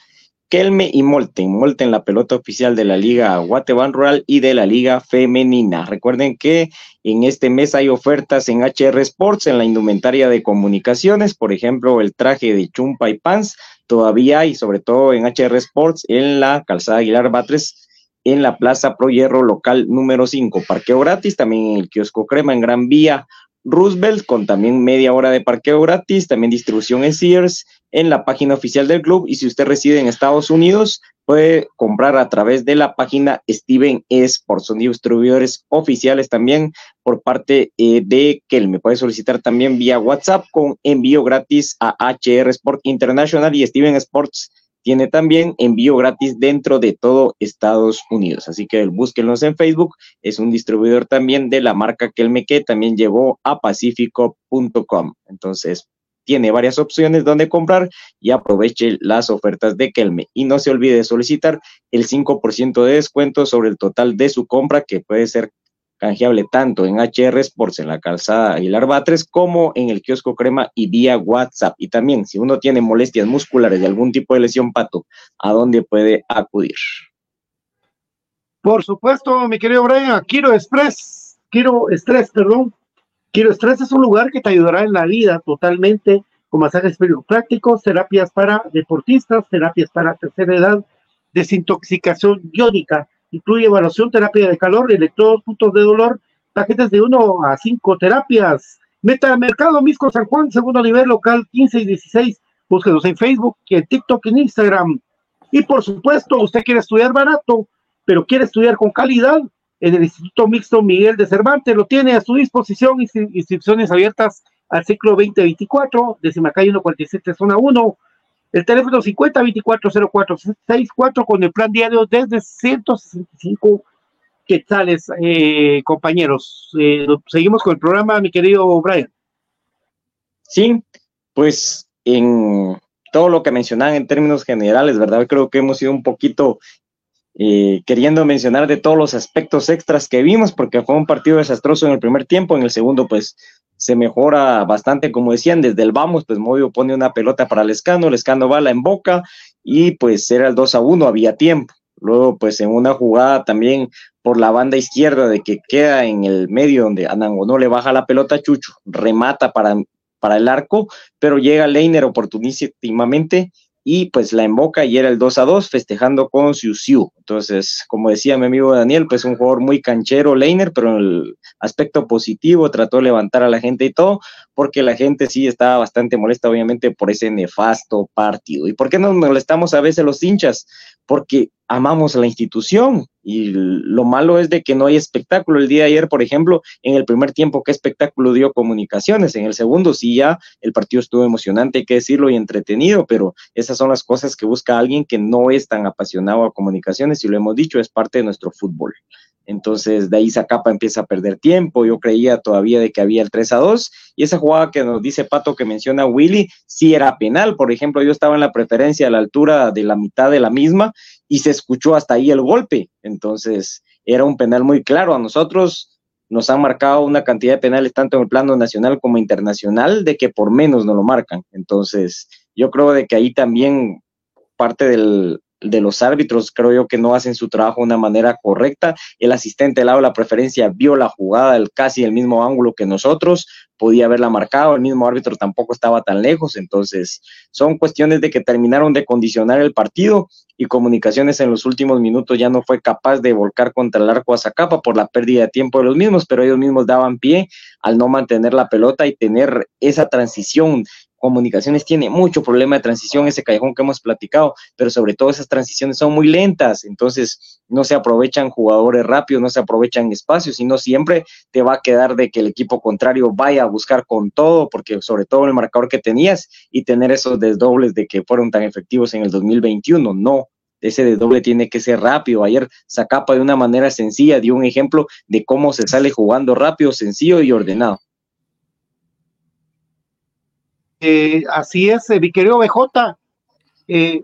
Kelme y Molten. Molten, la pelota oficial de la Liga Guateban Rural y de la Liga Femenina. Recuerden que en este mes hay ofertas en HR Sports, en la indumentaria de comunicaciones, por ejemplo, el traje de chumpa y pants todavía y sobre todo en HR Sports en la calzada Aguilar Batres en la Plaza Pro Hierro local número 5. Parqueo gratis, también en el kiosco Crema en Gran Vía Roosevelt, con también media hora de parqueo gratis, también distribución en Sears, en la página oficial del club. Y si usted reside en Estados Unidos, puede comprar a través de la página Steven Sports. Son distribuidores oficiales también por parte eh, de me Puede solicitar también vía WhatsApp con envío gratis a HR Sport International y Steven Sports tiene también envío gratis dentro de todo Estados Unidos. Así que búsquenlos en Facebook. Es un distribuidor también de la marca Kelme que también llegó a pacifico.com. Entonces, tiene varias opciones donde comprar y aproveche las ofertas de Kelme. Y no se olvide de solicitar el 5% de descuento sobre el total de su compra, que puede ser canjeable tanto en HR Sports, en la calzada Aguilar Batres, como en el kiosco Crema y vía WhatsApp. Y también, si uno tiene molestias musculares de algún tipo de lesión pato, ¿a dónde puede acudir? Por supuesto, mi querido Brian, Quiero Express, Quiero Estrés, perdón, Quiero Estrés es un lugar que te ayudará en la vida totalmente con masajes prácticos, terapias para deportistas, terapias para tercera edad, desintoxicación iónica, incluye evaluación, terapia de calor, electrodos, puntos de dolor, tarjetas de 1 a 5 terapias. Meta Mercado Misco San Juan, segundo nivel local 15 y 16. Búsquenos en Facebook, en TikTok, en Instagram. Y por supuesto, usted quiere estudiar barato, pero quiere estudiar con calidad en el Instituto Mixto Miguel de Cervantes. Lo tiene a su disposición, inscripciones abiertas al ciclo 2024, décima calle 147, zona 1. El teléfono 50240464 con el plan diario desde 165 quetzales, eh, compañeros. Eh, seguimos con el programa, mi querido Brian. Sí, pues en todo lo que mencionaban en términos generales, ¿verdad? Creo que hemos sido un poquito eh, queriendo mencionar de todos los aspectos extras que vimos, porque fue un partido desastroso en el primer tiempo, en el segundo pues se mejora bastante, como decían, desde el vamos, pues Movio pone una pelota para el escano, el escano va la en boca y pues era el 2 a 1, había tiempo. Luego, pues en una jugada también por la banda izquierda de que queda en el medio donde Anango no le baja la pelota a Chucho, remata para, para el arco, pero llega Leiner oportunísimamente y pues la emboca y era el 2 a 2 festejando con Siu Siu. Entonces, como decía mi amigo Daniel, pues un jugador muy canchero, Leiner, pero en el aspecto positivo trató de levantar a la gente y todo, porque la gente sí estaba bastante molesta, obviamente, por ese nefasto partido. ¿Y por qué nos molestamos a veces los hinchas? Porque amamos la institución y lo malo es de que no hay espectáculo. El día de ayer, por ejemplo, en el primer tiempo, ¿qué espectáculo dio comunicaciones? En el segundo, sí, ya el partido estuvo emocionante, hay que decirlo, y entretenido, pero esas son las cosas que busca alguien que no es tan apasionado a comunicaciones y lo hemos dicho, es parte de nuestro fútbol. Entonces, de ahí Zacapa empieza a perder tiempo. Yo creía todavía de que había el 3 a 2. Y esa jugada que nos dice Pato que menciona Willy, sí era penal. Por ejemplo, yo estaba en la preferencia a la altura de la mitad de la misma y se escuchó hasta ahí el golpe. Entonces, era un penal muy claro. A nosotros nos han marcado una cantidad de penales tanto en el plano nacional como internacional de que por menos no lo marcan. Entonces, yo creo de que ahí también parte del, de los árbitros, creo yo que no hacen su trabajo de una manera correcta. El asistente del lado de la preferencia vio la jugada el, casi el mismo ángulo que nosotros, podía haberla marcado, el mismo árbitro tampoco estaba tan lejos, entonces son cuestiones de que terminaron de condicionar el partido y Comunicaciones en los últimos minutos ya no fue capaz de volcar contra el arco a Zacapa por la pérdida de tiempo de los mismos, pero ellos mismos daban pie al no mantener la pelota y tener esa transición Comunicaciones tiene mucho problema de transición, ese callejón que hemos platicado, pero sobre todo esas transiciones son muy lentas, entonces no se aprovechan jugadores rápidos, no se aprovechan espacios, sino siempre te va a quedar de que el equipo contrario vaya a buscar con todo, porque sobre todo el marcador que tenías y tener esos desdobles de que fueron tan efectivos en el 2021, no, ese desdoble tiene que ser rápido. Ayer Zacapa de una manera sencilla dio un ejemplo de cómo se sale jugando rápido, sencillo y ordenado. Eh, así es, eh, mi querido BJ. Eh,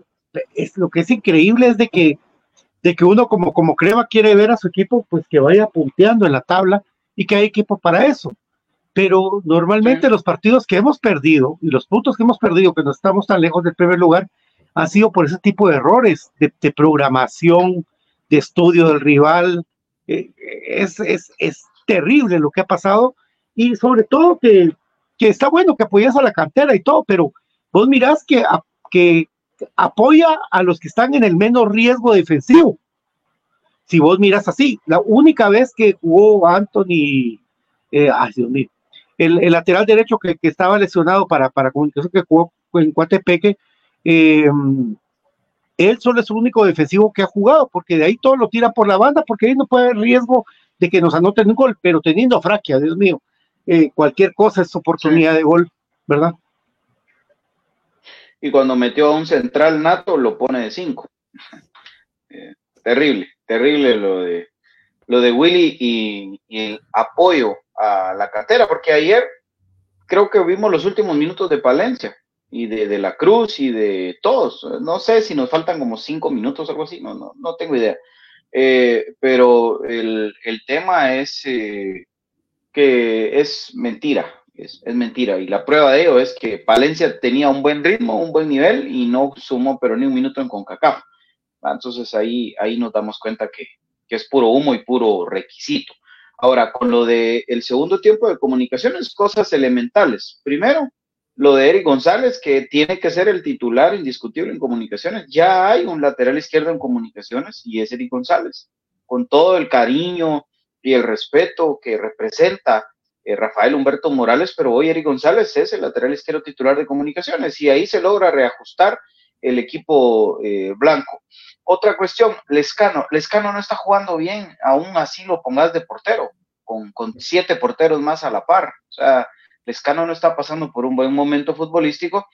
es, lo que es increíble es de que, de que uno como, como Crema quiere ver a su equipo, pues que vaya punteando en la tabla y que hay equipo para eso. Pero normalmente los partidos que hemos perdido y los puntos que hemos perdido, que no estamos tan lejos del primer lugar, han sido por ese tipo de errores de, programación, de estudio del rival. es, es, es terrible lo que ha pasado y sobre todo que que está bueno que apoyes a la cantera y todo, pero vos mirás que, que apoya a los que están en el menos riesgo defensivo. Si vos miras así, la única vez que jugó Anthony, eh, Dios mío, el, lateral derecho que, estaba lesionado para, para que jugó en Cuatepeque, eh, él solo es el único defensivo que ha jugado, porque de ahí todo lo tira por la banda, porque ahí no puede haber riesgo de que nos anoten un gol, pero teniendo Fraquia, Dios mío, eh, cualquier cosa es oportunidad de gol, ¿verdad? y cuando metió a un central nato lo pone de 5. Eh, terrible, terrible lo de, lo de Willy y, el apoyo a la cantera, porque ayer creo que vimos los últimos minutos de Palencia y de, la Cruz y de todos. No sé si nos faltan como cinco minutos o algo así, no, no, no tengo idea. Eh, pero el, tema es eh, que es mentira, es, mentira. Y la prueba de ello es que Palencia tenía un buen ritmo, un buen nivel y no sumó pero ni un minuto en CONCACAF. Entonces ahí, ahí nos damos cuenta que, es puro humo y puro requisito. Ahora, con lo del el segundo tiempo de comunicaciones, cosas elementales. Primero, lo de Eric González, que tiene que ser el titular indiscutible en comunicaciones. Ya hay un lateral izquierdo en comunicaciones y es Eric González. Con todo el cariño y el respeto que representa eh, Rafael Humberto Morales, pero hoy Eric González es el lateral izquierdo titular de comunicaciones y ahí se logra reajustar el equipo eh, blanco. Otra cuestión, Lescano. Lescano no está jugando bien, aún así lo pongas de portero, con, con siete porteros más a la par. O sea, Lescano no está pasando por un buen momento futbolístico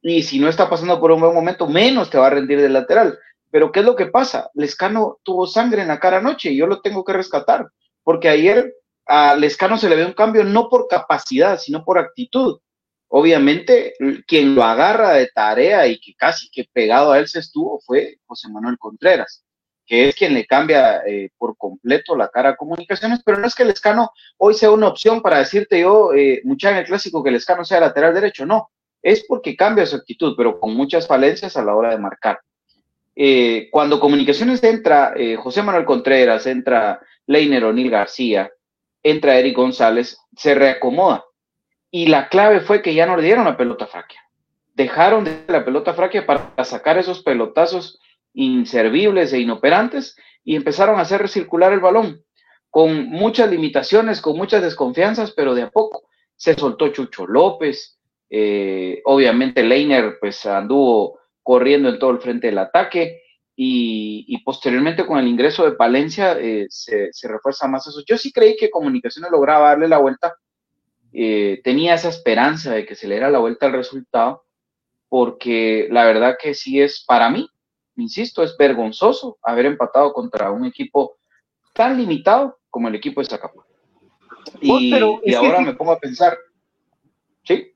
y si no está pasando por un buen momento, menos te va a rendir de lateral. Pero ¿qué es lo que pasa? Lescano tuvo sangre en la cara anoche y yo lo tengo que rescatar, porque ayer a Lescano se le ve un cambio no por capacidad, sino por actitud. Obviamente, quien lo agarra de tarea y que casi que pegado a él se estuvo fue José Manuel Contreras que es quien le cambia eh, por completo la cara a comunicaciones, pero no es que el escano hoy sea una opción para decirte yo, eh, mucha en el clásico, que el escano sea lateral derecho, no, es porque cambia su actitud, pero con muchas falencias a la hora de marcar. Eh, cuando comunicaciones entra eh, José Manuel Contreras, entra Leiner O'Neill García, entra Eric González, se reacomoda. Y la clave fue que ya no le dieron la pelota fraquia. Dejaron de la pelota fraquia para sacar esos pelotazos inservibles e inoperantes y empezaron a hacer recircular el balón con muchas limitaciones, con muchas desconfianzas, pero de a poco se soltó Chucho López, eh, obviamente Leiner pues anduvo corriendo en todo el frente del ataque y, posteriormente con el ingreso de Palencia eh, se, refuerza más eso. Yo sí creí que Comunicaciones lograba darle la vuelta, eh, tenía esa esperanza de que se le diera la vuelta al resultado, porque la verdad que sí es para mí insisto, es vergonzoso haber empatado contra un equipo tan limitado como el equipo de Zacapá. Y, ahora me pongo a pensar, ¿sí?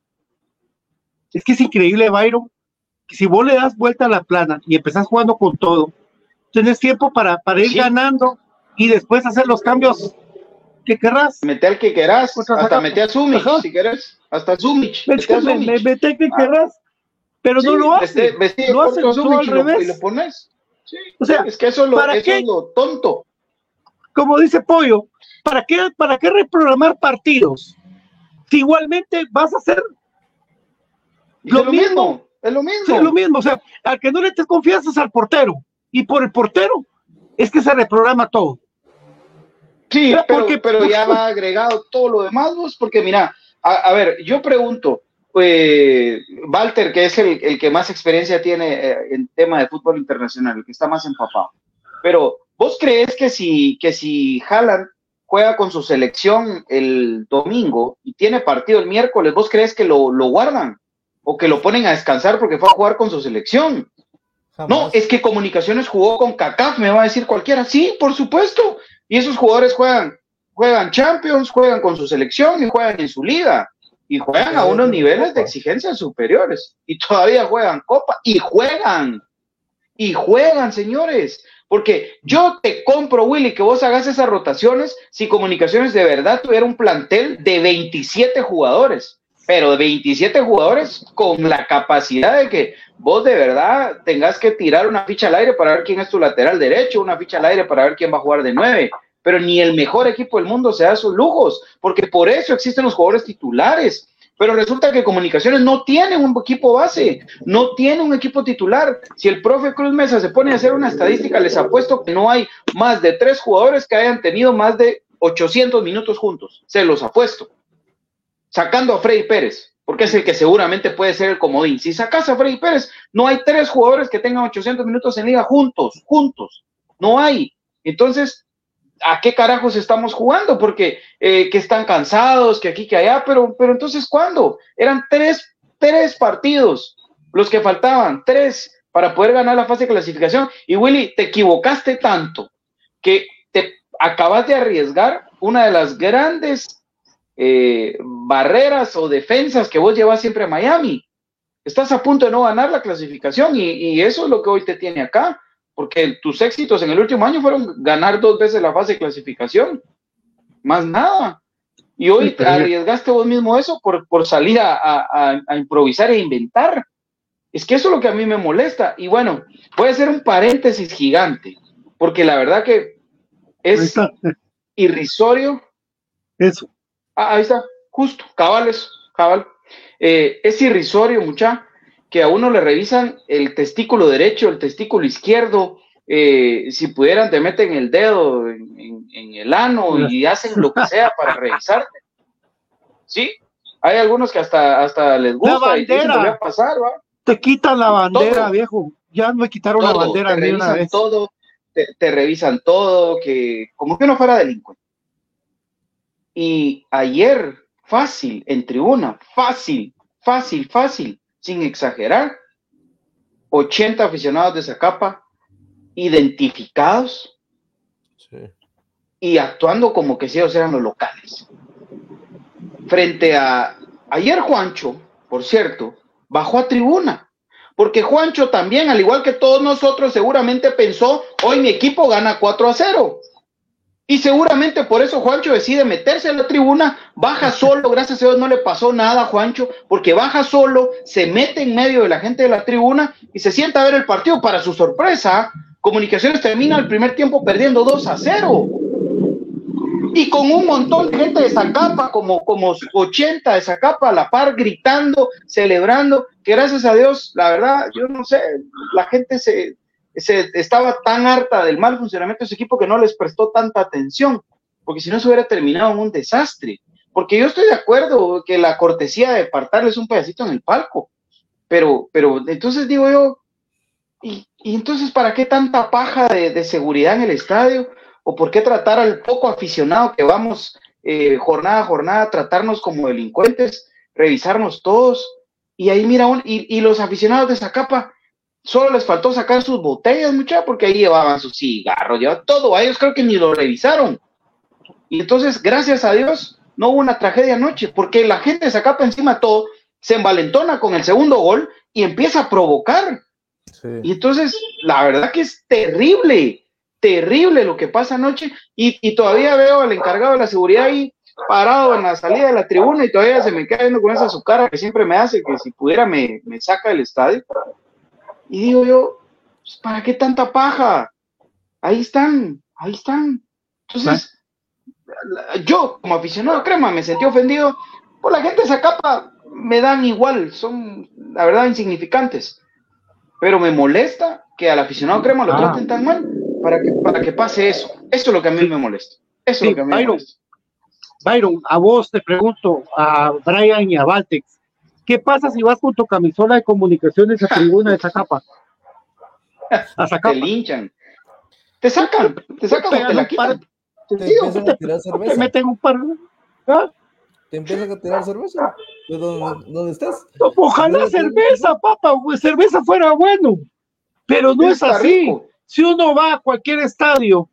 Es que es increíble, Byron, si vos le das vuelta a la plana y empezás jugando con todo, tenés tiempo para, para ir ganando y después hacer los cambios que querrás. Mete al que querás, hasta mete a Zumich, si querés, hasta Zumich. Mete, al que querás pero no lo hace. lo hace todo al revés. Y lo pones. Sí, o sea, es que eso, lo, ¿para qué? es lo tonto. Como dice Pollo, ¿para qué, ¿para qué reprogramar partidos? Si igualmente vas a hacer lo, mismo, Es lo mismo. es lo mismo. O sea, al que no le te confianza es al portero. Y por el portero es que se reprograma todo. Sí, pero, porque, pero ya va agregado todo lo demás, vos, porque mira, a ver, yo pregunto, pues Walter, que es el, que más experiencia tiene eh, en tema de fútbol internacional, el que está más empapado. Pero, ¿vos crees que si, que si Haaland juega con su selección el domingo y tiene partido el miércoles, ¿vos crees que lo, guardan? ¿O que lo ponen a descansar porque fue a jugar con su selección? No, es que Comunicaciones jugó con CACAF, me va a decir cualquiera. Sí, por supuesto. Y esos jugadores juegan, juegan Champions, juegan con su selección y juegan en su liga y juegan a unos niveles de exigencia superiores y todavía juegan copa y juegan y juegan, señores. Porque yo te compro, Willy, que vos hagas esas rotaciones si Comunicaciones de verdad tuviera un plantel de 27 jugadores, pero de 27 jugadores con la capacidad de que vos de verdad tengas que tirar una ficha al aire para ver quién es tu lateral derecho, una ficha al aire para ver quién va a jugar de nueve, pero ni el mejor equipo del mundo se da sus lujos, porque por eso existen los jugadores titulares. Pero resulta que Comunicaciones no tiene un equipo base, no tiene un equipo titular. Si el profe Cruz Mesa se pone a hacer una estadística, les apuesto que no hay más de tres jugadores que hayan tenido más de 800 minutos juntos. Se los apuesto. Sacando a Freddy Pérez, porque es el que seguramente puede ser el comodín. Si sacas a Freddy Pérez, no hay tres jugadores que tengan 800 minutos en liga juntos, juntos. No hay. Entonces, ¿a qué carajos estamos jugando? Porque eh, que están cansados, que aquí, que allá, pero, pero entonces, ¿cuándo? Eran tres, tres partidos los que faltaban, tres, para poder ganar la fase de clasificación. Y Willy, te equivocaste tanto que te acabas de arriesgar una de las grandes eh, barreras o defensas que vos llevas siempre a Miami. Estás a punto de no ganar la clasificación y, y eso es lo que hoy te tiene acá, porque tus éxitos en el último año fueron ganar dos veces la fase de clasificación, más nada. Y hoy te arriesgaste vos mismo eso por, por salir a, a, improvisar e inventar. Es que eso es lo que a mí me molesta. Y bueno, voy a hacer un paréntesis gigante, porque la verdad que es irrisorio. Eso. Ah, ahí está, justo, cabales, cabal. Eh, es irrisorio, mucha, que a uno le revisan el testículo derecho, el testículo izquierdo, eh, si pudieran te meten el dedo en, el ano y hacen lo que sea para revisarte. Sí, hay algunos que hasta, hasta les gusta y te a pasar, Te quitan la bandera, viejo. Ya me quitaron la bandera te una vez. Todo, te, revisan todo, que como que no fuera delincuente. Y ayer, fácil, en tribuna, fácil, fácil, fácil, sin exagerar, 80 aficionados de Zacapa identificados y actuando como que si ellos eran los locales. Frente a ayer Juancho, por cierto, bajó a tribuna, porque Juancho también, al igual que todos nosotros, seguramente pensó, hoy mi equipo gana 4 a 0. Y seguramente por eso Juancho decide meterse a la tribuna, baja solo, gracias a Dios no le pasó nada a Juancho, porque baja solo, se mete en medio de la gente de la tribuna y se sienta a ver el partido. Para su sorpresa, Comunicaciones termina el primer tiempo perdiendo 2 a 0. Y con un montón de gente de Zacapa, como, como 80 de Zacapa a la par, gritando, celebrando, que gracias a Dios, la verdad, yo no sé, la gente se, se estaba tan harta del mal funcionamiento de ese equipo que no les prestó tanta atención, porque si no se hubiera terminado en un desastre. Porque yo estoy de acuerdo que la cortesía de apartarles un pedacito en el palco, pero, pero entonces digo yo, ¿y, entonces para qué tanta paja de, seguridad en el estadio? ¿O por qué tratar al poco aficionado que vamos eh, jornada a jornada, tratarnos como delincuentes, revisarnos todos? Y ahí mira, y, y los aficionados de esa capa, Solo les faltó sacar sus botellas, muchachos, porque ahí llevaban sus cigarros, llevaban todo. A ellos creo que ni lo revisaron. Y entonces, gracias a Dios, no hubo una tragedia anoche, porque la gente de Zacapa encima de todo se envalentona con el segundo gol y empieza a provocar. Y entonces, la verdad que es terrible, terrible lo que pasa anoche. Y, todavía veo al encargado de la seguridad ahí parado en la salida de la tribuna y todavía se me queda viendo con esa su cara que siempre me hace que si pudiera me, me saca del estadio. Y digo yo, pues, ¿para qué tanta paja? Ahí están, ahí están. Entonces, yo como aficionado crema me sentí ofendido. Por la gente de esa capa me dan igual, son la verdad insignificantes. Pero me molesta que al aficionado crema lo ah. traten tan mal para que, para que pase eso. Eso es lo que a mí me molesta. Eso es lo que a mí me molesta. Byron, a vos te pregunto, a Brian y a Valtex, ¿Qué pasa si vas con tu camisola de comunicaciones a tribuna de Zacapa? A Zacapa. Te linchan. Te sacan, te sacan te, la quitan. Te, te empiezan a tirar cerveza. Te meten un par. ¿Ah? Te empiezan a tirar cerveza. dónde, dónde estás? ojalá cerveza, papá. Cerveza fuera bueno. Pero no es así. Si uno va a cualquier estadio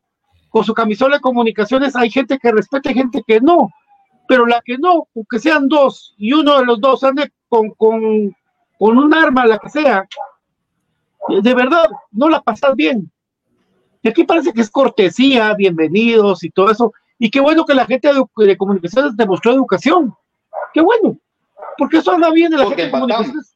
con su camisola de comunicaciones, hay gente que respeta y gente que no pero la que no, que sean dos y uno de los dos ande con, con, con un arma, la que sea, de verdad, no la pasas bien. Y aquí parece que es cortesía, bienvenidos y todo eso. Y qué bueno que la gente de, comunicaciones demostró educación. Qué bueno, porque eso anda bien de la gente de comunicaciones.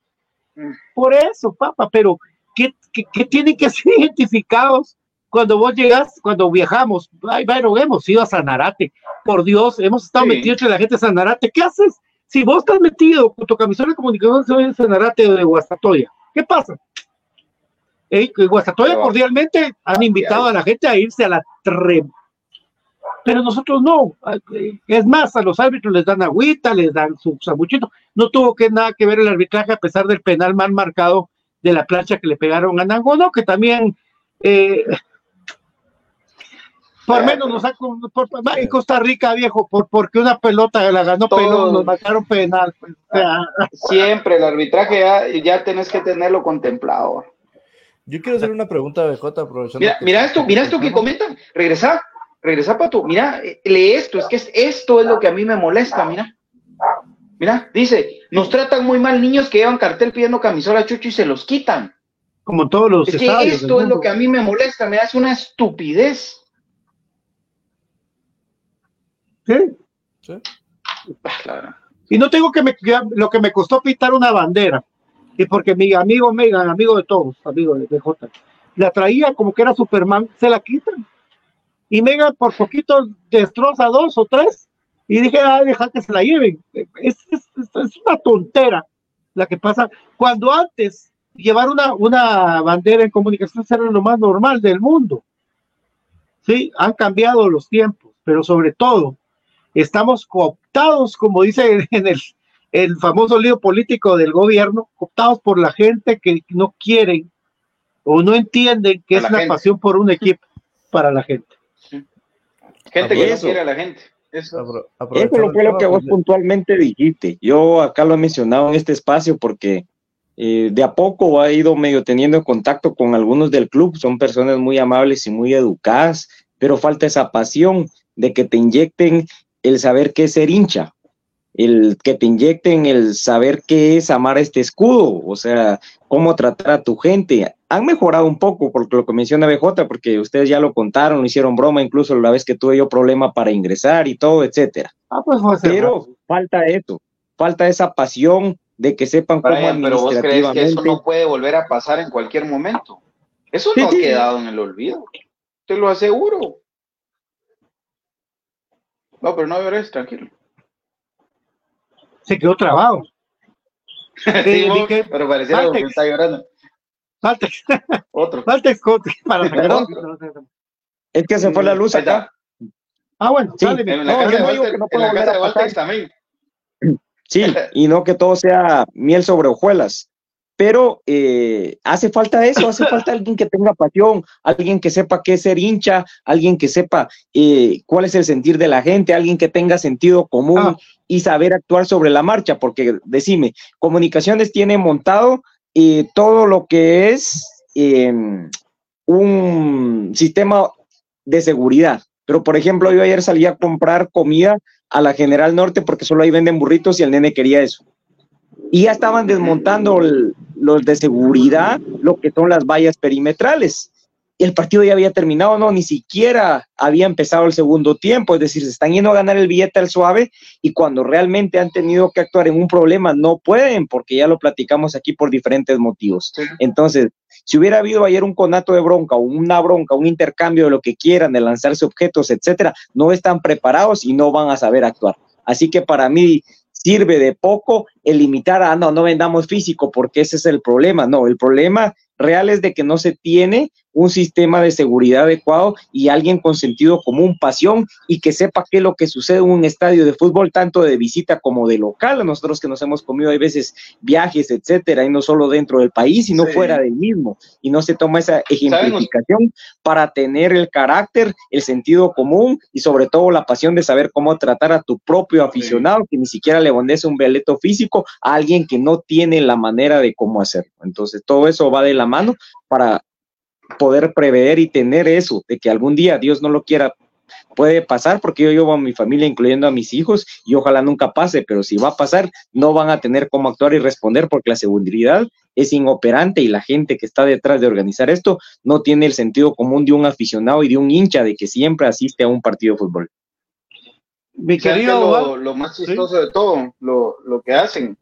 Por eso, papá, pero ¿qué, qué, tienen que ser identificados cuando vos llegas, cuando viajamos? Ay, bueno, hemos ido a Sanarate, por Dios, hemos estado metidos entre la gente de Sanarate. ¿Qué haces? Si vos estás metido con tu camisón de comunicación en Sanarate de Guastatoya, ¿qué pasa? En Guastatoya cordialmente han invitado a la gente a irse a la tre pero nosotros no. Es más, a los árbitros les dan agüita, les dan su sabuchito. No tuvo que nada que ver el arbitraje a pesar del penal mal marcado de la plancha que le pegaron a Nangono, que también eh, Por menos nos sacó en Costa Rica, viejo, por, porque una pelota la ganó Pelón, nos marcaron penal. Pues, Siempre el arbitraje ya, ya tenés que tenerlo contemplado. Yo quiero hacer una pregunta, BJ, aprovechando. Mira, mira esto, mira esto que comentan. Regresa, regresa, Pato. Mira, lee esto. Es que esto es lo que a mí me molesta, mira. Mira, dice, nos tratan muy mal niños que llevan cartel pidiendo camisola chucho y se los quitan. Como todos los Es que esto es lo que a mí me molesta, me hace una estupidez. ¿Sí? ¿Sí? Ah, y no tengo que me, lo que me costó pintar una bandera. Y porque mi amigo Megan, amigo de todos, amigo de J, la traía como que era Superman, se la quitan. Y Megan por poquito destroza dos o tres. Y dije, ah, deja que se la lleven. Es, una tontera la que pasa. Cuando antes llevar una, una bandera en comunicación era lo más normal del mundo. Sí, han cambiado los tiempos, pero sobre todo estamos cooptados, como dice en el, el famoso lío político del gobierno, cooptados por la gente que no quieren o no entienden que es una pasión por un equipo para la gente. Gente que no quiere a la gente. Eso, Eso fue lo que vos puntualmente dijiste. Yo acá lo he mencionado en este espacio porque eh, de a poco ha ido medio teniendo contacto con algunos del club. Son personas muy amables y muy educadas, pero falta esa pasión de que te inyecten el saber qué es ser hincha, el que te inyecten el saber qué es amar este escudo, o sea, cómo tratar a tu gente. Han mejorado un poco por lo que menciona BJ, porque ustedes ya lo contaron, lo hicieron broma, incluso la vez que tuve yo problema para ingresar y todo, etcétera. Ah, pues Pero falta eso, falta esa pasión de que sepan cómo Pero vos crees que eso no puede volver a pasar en cualquier momento. Eso no ha quedado en el olvido. Te lo aseguro. No, pero no llores, tranquilo. Se quedó trabado. sí, pero pareciera que está llorando. Falta. Otro. Falta para sacar Es que se fue la luz acá. Ah, bueno, sí, en la casa de Walter, en la casa de Walter también. Sí, y no que todo sea miel sobre hojuelas pero eh, hace falta eso, hace falta alguien que tenga pasión, alguien que sepa qué es ser hincha, alguien que sepa eh, cuál es el sentir de la gente, alguien que tenga sentido común ah. y saber actuar sobre la marcha, porque decime, comunicaciones tiene montado eh, todo lo que es em, un sistema de seguridad. Pero, por ejemplo, yo ayer salí a comprar comida a la General Norte porque solo ahí venden burritos y el nene quería eso y ya estaban desmontando los de seguridad, lo que son las vallas perimetrales. El partido ya había terminado, no, ni siquiera había empezado el segundo tiempo, es decir, se están yendo a ganar el billete al suave y cuando realmente han tenido que actuar en un problema no pueden, porque ya lo platicamos aquí por diferentes motivos. Entonces, si hubiera habido ayer un conato de bronca o una bronca, un intercambio de lo que quieran, de lanzarse objetos, etcétera, no están preparados y no van a saber actuar. Así que para mí, sirve de poco el limitar a, no, no vendamos físico, porque ese es el problema. No, el problema real es de que no se tiene un sistema de seguridad adecuado y alguien con sentido común, pasión y que sepa qué es lo que sucede en un estadio de fútbol, tanto de visita como de local. Nosotros que nos hemos comido hay veces viajes, etcétera, y no solo dentro del país, sino fuera del mismo. Y no se toma esa ejemplificación para tener el carácter, el sentido común y sobre todo la pasión de saber cómo tratar a tu propio aficionado, que ni siquiera le bondece un veleto físico a alguien que no tiene la manera de cómo hacerlo. Entonces, todo eso va de la mano para poder prever y tener eso, de que algún día Dios no lo quiera, puede pasar porque yo llevo a mi familia, incluyendo a mis hijos, y ojalá nunca pase, pero si va a pasar, no van a tener cómo actuar y responder porque la seguridad es inoperante y la gente que está detrás de organizar esto no tiene el sentido común de un aficionado y de un hincha de que siempre asiste a un partido de fútbol. Mi querido, lo, más chistoso de todo, lo, lo que hacen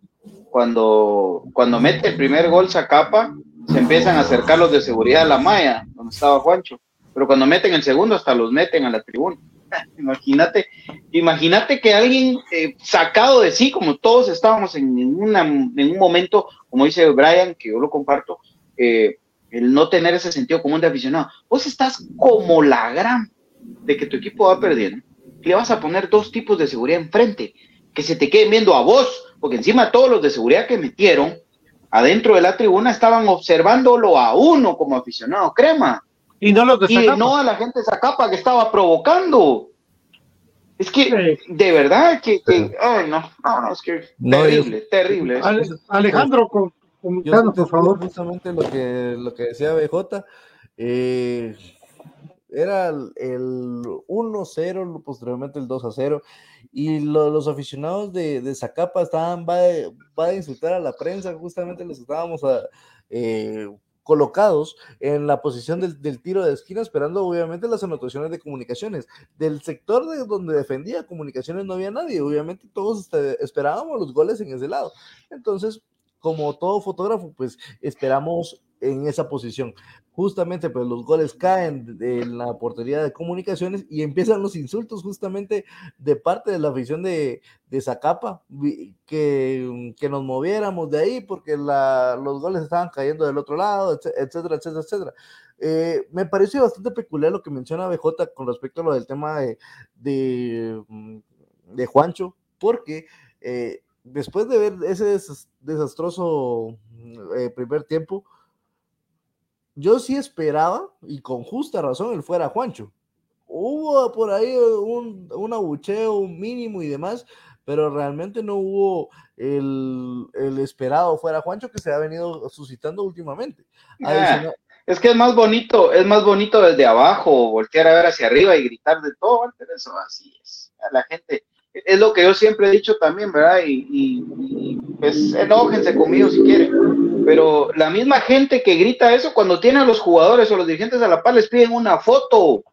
cuando, cuando mete el primer gol capa se empiezan a acercar los de seguridad a la malla, donde estaba Juancho. Pero cuando meten el segundo, hasta los meten a la tribuna. Imagínate, imagínate que alguien eh, sacado de sí, como todos estábamos en, una, en un momento, como dice Brian, que yo lo comparto, eh, el no tener ese sentido común de aficionado. Vos estás como la gran de que tu equipo va perdiendo. Le vas a poner dos tipos de seguridad enfrente, que se te queden viendo a vos, porque encima todos los de seguridad que metieron adentro de la tribuna estaban observándolo a uno como aficionado crema. Y no los de Y no a la gente de Zacapa que estaba provocando. Es que, de verdad, que, ay, no, no, no, es que terrible, terrible. Alejandro, con, por favor. Justamente lo que, lo que decía BJ, eh, era el, 1-0, posteriormente el 2-0, y los aficionados de, de Zacapa estaban, va, va, a insultar a la prensa, justamente les estábamos a, eh, colocados en la posición del, tiro de esquina, esperando obviamente las anotaciones de comunicaciones. Del sector de donde defendía comunicaciones no había nadie, obviamente todos este, esperábamos los goles en ese lado. Entonces, como todo fotógrafo, pues esperamos en esa posición. Justamente, pues los goles caen en la portería de comunicaciones y empiezan los insultos justamente de parte de la afición de, de Zacapa, que, que nos moviéramos de ahí porque la, los goles estaban cayendo del otro lado, etcétera, etcétera, etcétera. Eh, me parece bastante peculiar lo que menciona BJ con respecto a lo del tema de, de, de Juancho, porque eh, después de ver ese desastroso eh, primer tiempo, yo sí esperaba, y con justa razón, él fuera Juancho. Hubo por ahí un, un abucheo mínimo y demás, pero realmente no hubo el, esperado fuera Juancho que se ha venido suscitando últimamente. Ah, es que es más bonito, es más bonito desde abajo, voltear a ver hacia arriba y gritar de todo, eso así es. La gente, es lo que yo siempre he dicho también, ¿verdad? Y, y, pues enójense conmigo si quieren. Pero la misma gente que grita eso, cuando tiene a los jugadores o los dirigentes a la par, les piden una foto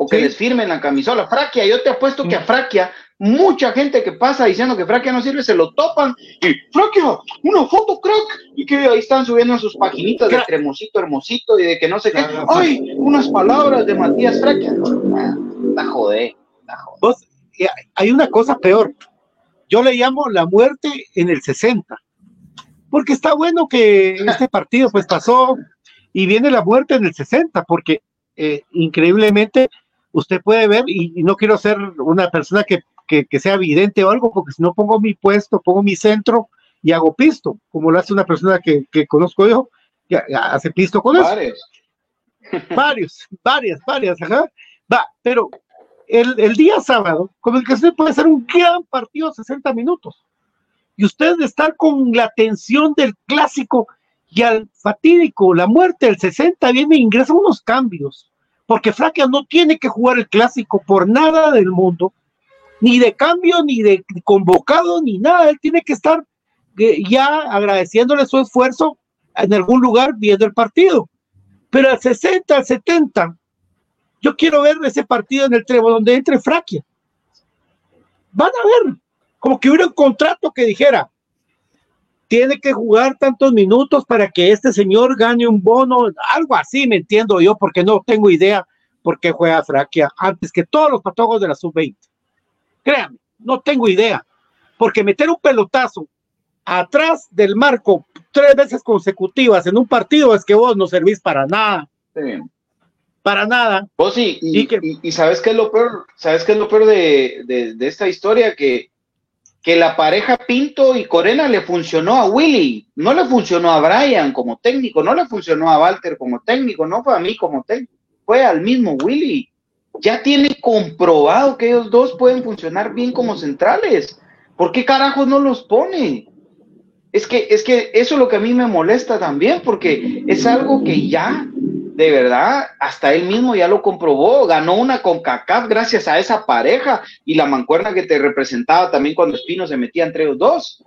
o que les firmen la camisola. Fraquia, yo te apuesto que a Fraquia, mucha gente que pasa diciendo que Fraquia no sirve, se lo topan y Fraquia, una foto, crack. Y que ahí están subiendo en sus paginitas de cremosito, hermosito y de que no sé qué. ¡Ay! Unas palabras de Matías Fraquia. La jodé, la jodé hay una cosa peor. Yo le llamo la muerte en el 60. Porque está bueno que este partido pues pasó y viene la muerte en el 60, porque eh, increíblemente usted puede ver, y, no quiero ser una persona que, sea evidente o algo, porque si no pongo mi puesto, pongo mi centro y hago pisto, como lo hace una persona que, conozco yo, que hace pisto con eso. Varios. Varios, varias, varias, ajá. Va, pero el, día sábado, el usted puede hacer un gran partido 60 minutos. Y usted de estar con la tensión del clásico y al fatídico, la muerte del 60, viene e ingresa unos cambios. Porque Fraquia no tiene que jugar el clásico por nada del mundo, ni de cambio, ni de convocado, ni nada. Él tiene que estar eh, ya agradeciéndole su esfuerzo en algún lugar viendo el partido. Pero al 60, al 70, yo quiero ver ese partido en el Trevo donde entre Fraquia. Van a ver, como que hubiera un contrato que dijera, tiene que jugar tantos minutos para que este señor gane un bono, algo así, me entiendo yo, porque no tengo idea por qué juega Fraquia antes que todos los patogos de la sub-20. Créanme, no tengo idea, porque meter un pelotazo atrás del marco tres veces consecutivas en un partido es que vos no servís para nada. Sí para nada. Vos sí, y, sabes qué es lo peor, sabes qué es lo peor de, esta historia, que, que la pareja Pinto y Corena le funcionó a Willy, no le funcionó a Brian como técnico, no le funcionó a Walter como técnico, no fue a mí como técnico, fue al mismo Willy. Ya tiene comprobado que ellos dos pueden funcionar bien como centrales. ¿Por qué carajos no los pone? Es que, es que eso es lo que a mí me molesta también, porque es algo que ya de verdad, hasta él mismo ya lo comprobó, ganó una con CACAF gracias a esa pareja y la mancuerna que te representaba también cuando Espino se metía entre los dos.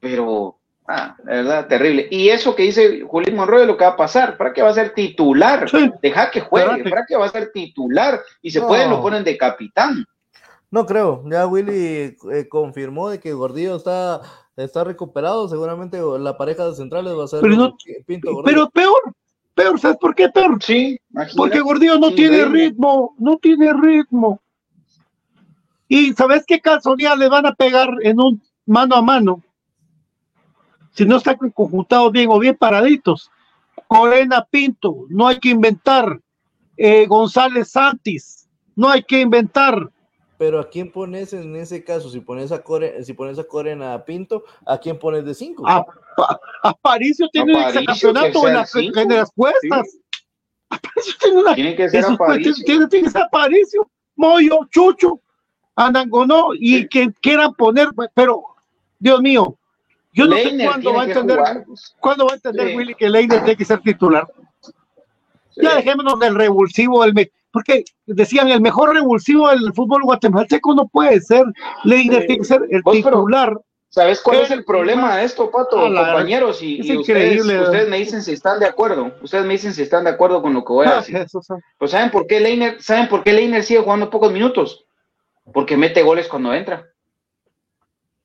Pero, ah, de verdad, terrible. Y eso que dice Julián Monroy, lo que va a pasar, para que va a ser titular, deja que juegue, para que va a ser titular y se puede lo ponen de capitán. No creo, ya Willy eh, confirmó de que Gordillo está, está recuperado, seguramente la pareja de centrales va a ser pero, Pinto Pero peor, Peor, ¿sabes por qué peor? Sí, porque Gordillo no tiene ritmo, no tiene ritmo. Y ¿sabes qué casualidad le van a pegar en un mano a mano? Si no están conjuntados bien o bien paraditos. Corena Pinto, no hay que inventar. Eh, González Santis, no hay que inventar. Pero ¿a quién pones en ese caso? Si pones a Corena, si pones a Corena Pinto, ¿a quién pones de cinco? A, Aparicio tiene ese campeonato en las, puestas. tiene que ser Aparicio. Tiene, que ser Aparicio, Moyo, Chucho, Anangonó y que quieran poner, pero Dios mío, yo no sé cuándo va a entender, cuándo va a entender Willy que Leiner tiene que ser titular. Ya dejémonos del revulsivo, del porque decían el mejor revulsivo del fútbol guatemalteco no puede ser Leiner, tiene que ser el titular. ¿Sabes cuál es el problema de esto, Pato, compañeros? Y, ustedes, ustedes, me dicen si están de acuerdo. Ustedes me dicen si están de acuerdo con lo que voy a ah, decir. Pues ¿saben por qué Leiner, ¿saben por qué Leiner sigue jugando pocos minutos? Porque mete goles cuando entra.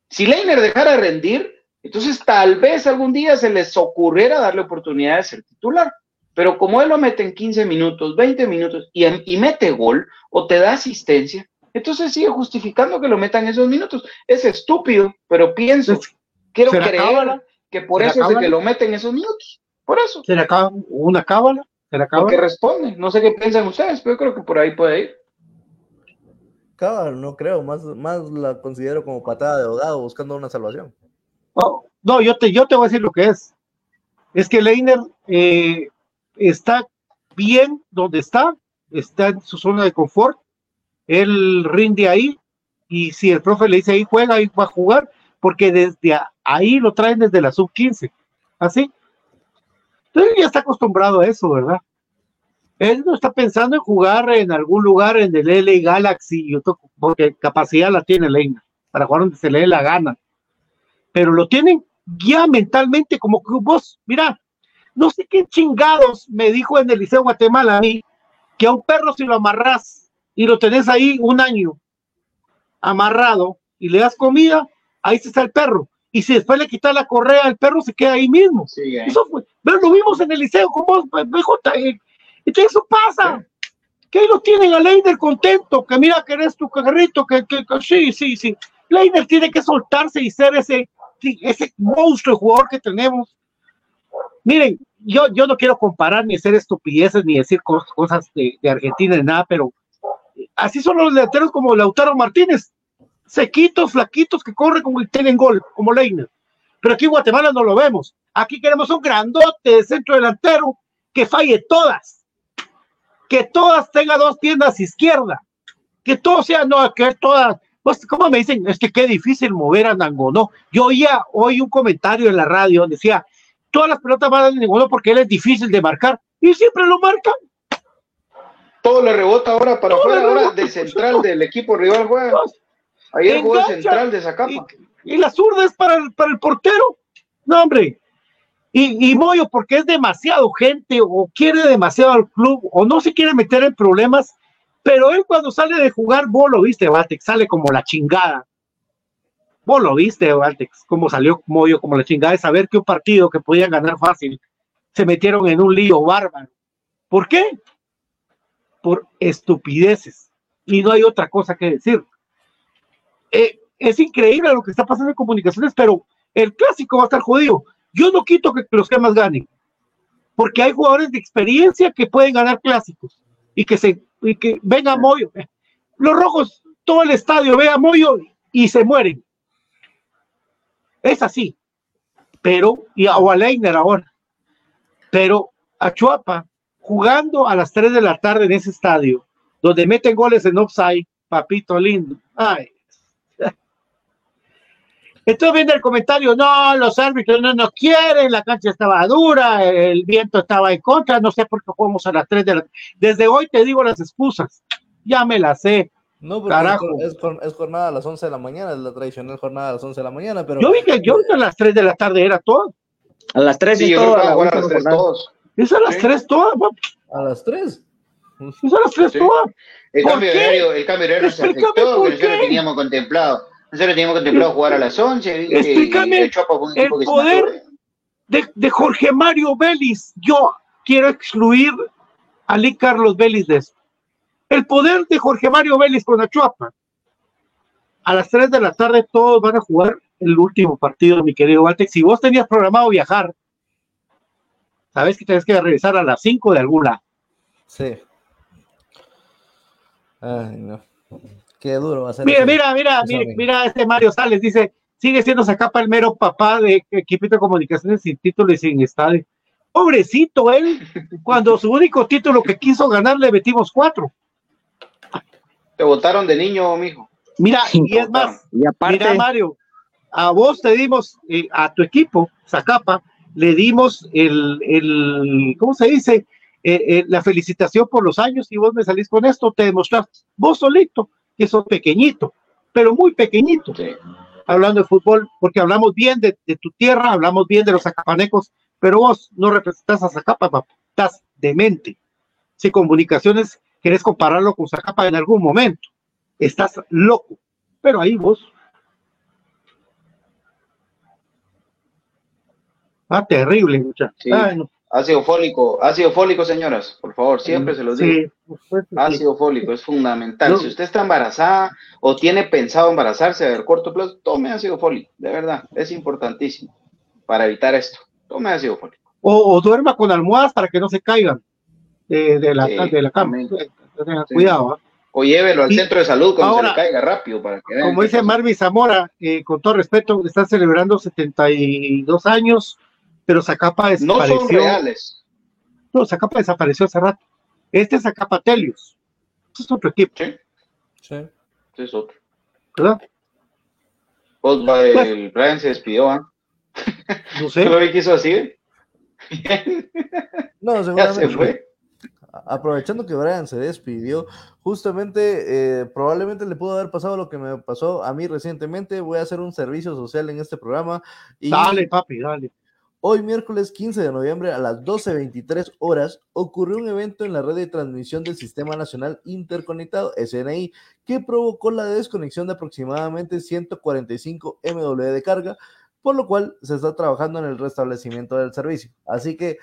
Si Leiner dejara de rendir, entonces tal vez algún día se les ocurriera darle oportunidad de ser titular. Pero como él lo mete en 15 minutos, 20 minutos y, y mete gol o te da asistencia, entonces sigue justificando que lo metan esos minutos. Es estúpido, pero pienso, quiero creer que por eso es que lo meten esos minutos. Por eso. ¿Se le acaba una cábala? ¿Se le acaba? Que responde. No sé qué piensan ustedes, pero yo creo que por ahí puede ir. Cábala, no creo. Más, más la considero como patada de ahogado buscando una salvación. Oh, no, yo te, yo te voy a decir lo que es. Es que Leiner eh, está bien donde está, está en su zona de confort, él rinde ahí y si el profe le dice ahí juega, ahí va a jugar, porque desde ahí lo traen desde la sub 15, así. Entonces ya está acostumbrado a eso, ¿verdad? Él no está pensando en jugar en algún lugar en el LA Galaxy, porque capacidad la tiene Leina, para jugar donde se le dé la gana. Pero lo tienen ya mentalmente como que vos, mira, no sé qué chingados me dijo en el Liceo Guatemala a mí, que a un perro si lo amarras y lo tenés ahí un año amarrado y le das comida, ahí está el perro. Y si después le quitas la correa, el perro se queda ahí mismo. eso fue, pero lo vimos en el liceo con vos, BJ. Entonces eso pasa. Que ahí lo tienen a Leiner contento, que mira que eres tu carrito, que, que, sí, sí, sí. Leiner tiene que soltarse y ser ese, ese monstruo de jugador que tenemos. Miren, yo, yo no quiero comparar ni hacer estupideces ni decir cosas, de, de Argentina ni nada, pero así son los delanteros como Lautaro Martínez, sequitos, flaquitos, que corren como tienen gol, como Leiner. Pero aquí en Guatemala no lo vemos. Aquí queremos un grandote de centro delantero que falle todas. Que todas tengan dos tiendas izquierda. Que todo sea, no, que todas. Pues, ¿Cómo me dicen? Es que qué difícil mover a Nangonó. Yo oía hoy un comentario en la radio donde decía, todas las pelotas van a Nangonó porque él es difícil de marcar. Y siempre lo marcan todo le rebota ahora para afuera, ahora de central del equipo rival juega. Ayer jugó central de esa capa. Y, la zurda es para el, para el portero. No, hombre. Y, y Moyo, porque es demasiado gente o quiere demasiado al club o no se quiere meter en problemas, pero él cuando sale de jugar, vos lo viste, Valtex, sale como la chingada. Vos lo viste, Valtex, cómo salió Moyo como la chingada de saber que un partido que podían ganar fácil se metieron en un lío bárbaro. ¿Por qué? por estupideces. Y no hay otra cosa que decir. Eh, es increíble lo que está pasando en comunicaciones, pero el clásico va a estar jodido. Yo no quito que los más ganen, porque hay jugadores de experiencia que pueden ganar clásicos y que se y que venga Moyo. Los rojos, todo el estadio ve a Moyo y se mueren. Es así. Pero, y a, Leiner ahora. Pero a Chuapa jugando a las 3 de la tarde en ese estadio, donde meten goles en offside, papito lindo. Ay. Entonces viene el comentario, no, los árbitros no nos quieren, la cancha estaba dura, el viento estaba en contra, no sé por qué jugamos a las 3 de la Desde hoy te digo las excusas, ya me las sé. No, porque Es, es, jornada a las 11 de la mañana, es la tradicional jornada a las 11 de la mañana, pero... Yo vi que yo a las 3 de la tarde era todo. A las 3 y todo, a las 3 todos. Es a las tres todas, A las tres. Es a las tres todas. El cambio, horario, el cambio horario se afectó, que nosotros teníamos contemplado. Nosotros teníamos contemplado jugar a las once. Explícame el, el poder de, de, Jorge Mario Vélez. Yo quiero excluir a Lee Carlos Vélez de esto. El poder de Jorge Mario Vélez con Achuapa. A las 3 de la tarde todos van a jugar el último partido, mi querido Walter. Si vos tenías programado viajar sabes que tienes que regresar a las 5 de alguna. Sí. Ay, no. Qué duro va a ser. Mira, mira, mira, mira, mira, este Mario Sales dice, sigue siendo Zacapa el mero papá de equipo de comunicaciones sin título y sin estadio. Pobrecito él, cuando su único título que quiso ganar le metimos cuatro. Te votaron de niño, mijo. Mira, y es más, mira Mario, a vos te dimos, eh, a tu equipo, Zacapa, le dimos el, el ¿cómo se dice? Eh, eh, la felicitación por los años y vos me salís con esto, te demostraste, vos solito, que sos pequeñito, pero muy pequeñito, hablando de fútbol, porque hablamos bien de, tu tierra, hablamos bien de los zacapanecos, pero vos no representas a Zacapa, estás demente. Si comunicaciones querés compararlo con Zacapa en algún momento, estás loco, pero ahí vos Ah, terrible, muchachos. Ácido fólico, ácido fólico, señoras, por favor, siempre se los digo. ácido fólico es fundamental. Si usted está embarazada o tiene pensado embarazarse a corto plazo, tome ácido fólico, de verdad, es importantísimo para evitar esto. Tome ácido fólico. O, duerma con almohadas para que no se caigan de, la, de la cama. Cuidado. ¿ah? O llévelo al centro de salud cuando se le caiga rápido. Para que como dice Marvin Zamora, eh, con todo respeto, está celebrando 72 años pero Zacapa desapareció. No son reales. No, Zacapa desapareció hace rato. Este es Zacapa Telius. Este es otro equipo. Sí. Sí. Este es otro. ¿Verdad? Pues, el Brian se despidió, ¿ah? No sé. ¿Lo vi que hizo así? no, seguramente. Ya se fue. Aprovechando que Brian se despidió, justamente, eh, probablemente le pudo haber pasado lo que me pasó a mí recientemente. Voy a hacer un servicio social en este programa. Y dale, papi, dale. Hoy, miércoles 15 de noviembre, a las 12.23 horas, ocurrió un evento en la red de transmisión del Sistema Nacional Interconectado, SNI, que provocó la desconexión de aproximadamente 145 MW de carga, por lo cual se está trabajando en el restablecimiento del servicio. Así que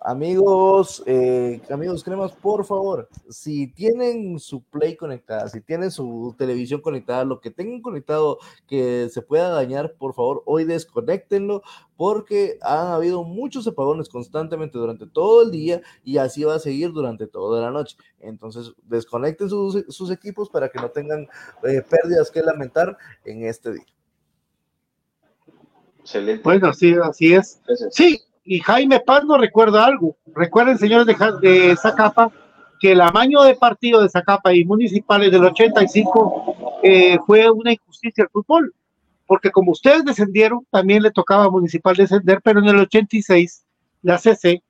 Amigos, eh, amigos cremas, por favor, si tienen su Play conectada, si tienen su televisión conectada, lo que tengan conectado que se pueda dañar, por favor, hoy desconectenlo, porque han habido muchos apagones constantemente durante todo el día y así va a seguir durante toda la noche. Entonces, desconecten sus, equipos para que no tengan eh, pérdidas que lamentar en este día. Excelente. Bueno, sí, así es. Sí, y Jaime Paz nos recuerda algo. Recuerden, señores de, de Zacapa, que el amaño de partido de Zacapa y municipales del 85 eh, fue una injusticia al fútbol, porque como ustedes descendieron, también le tocaba a Municipal descender, pero en el 86 la CC,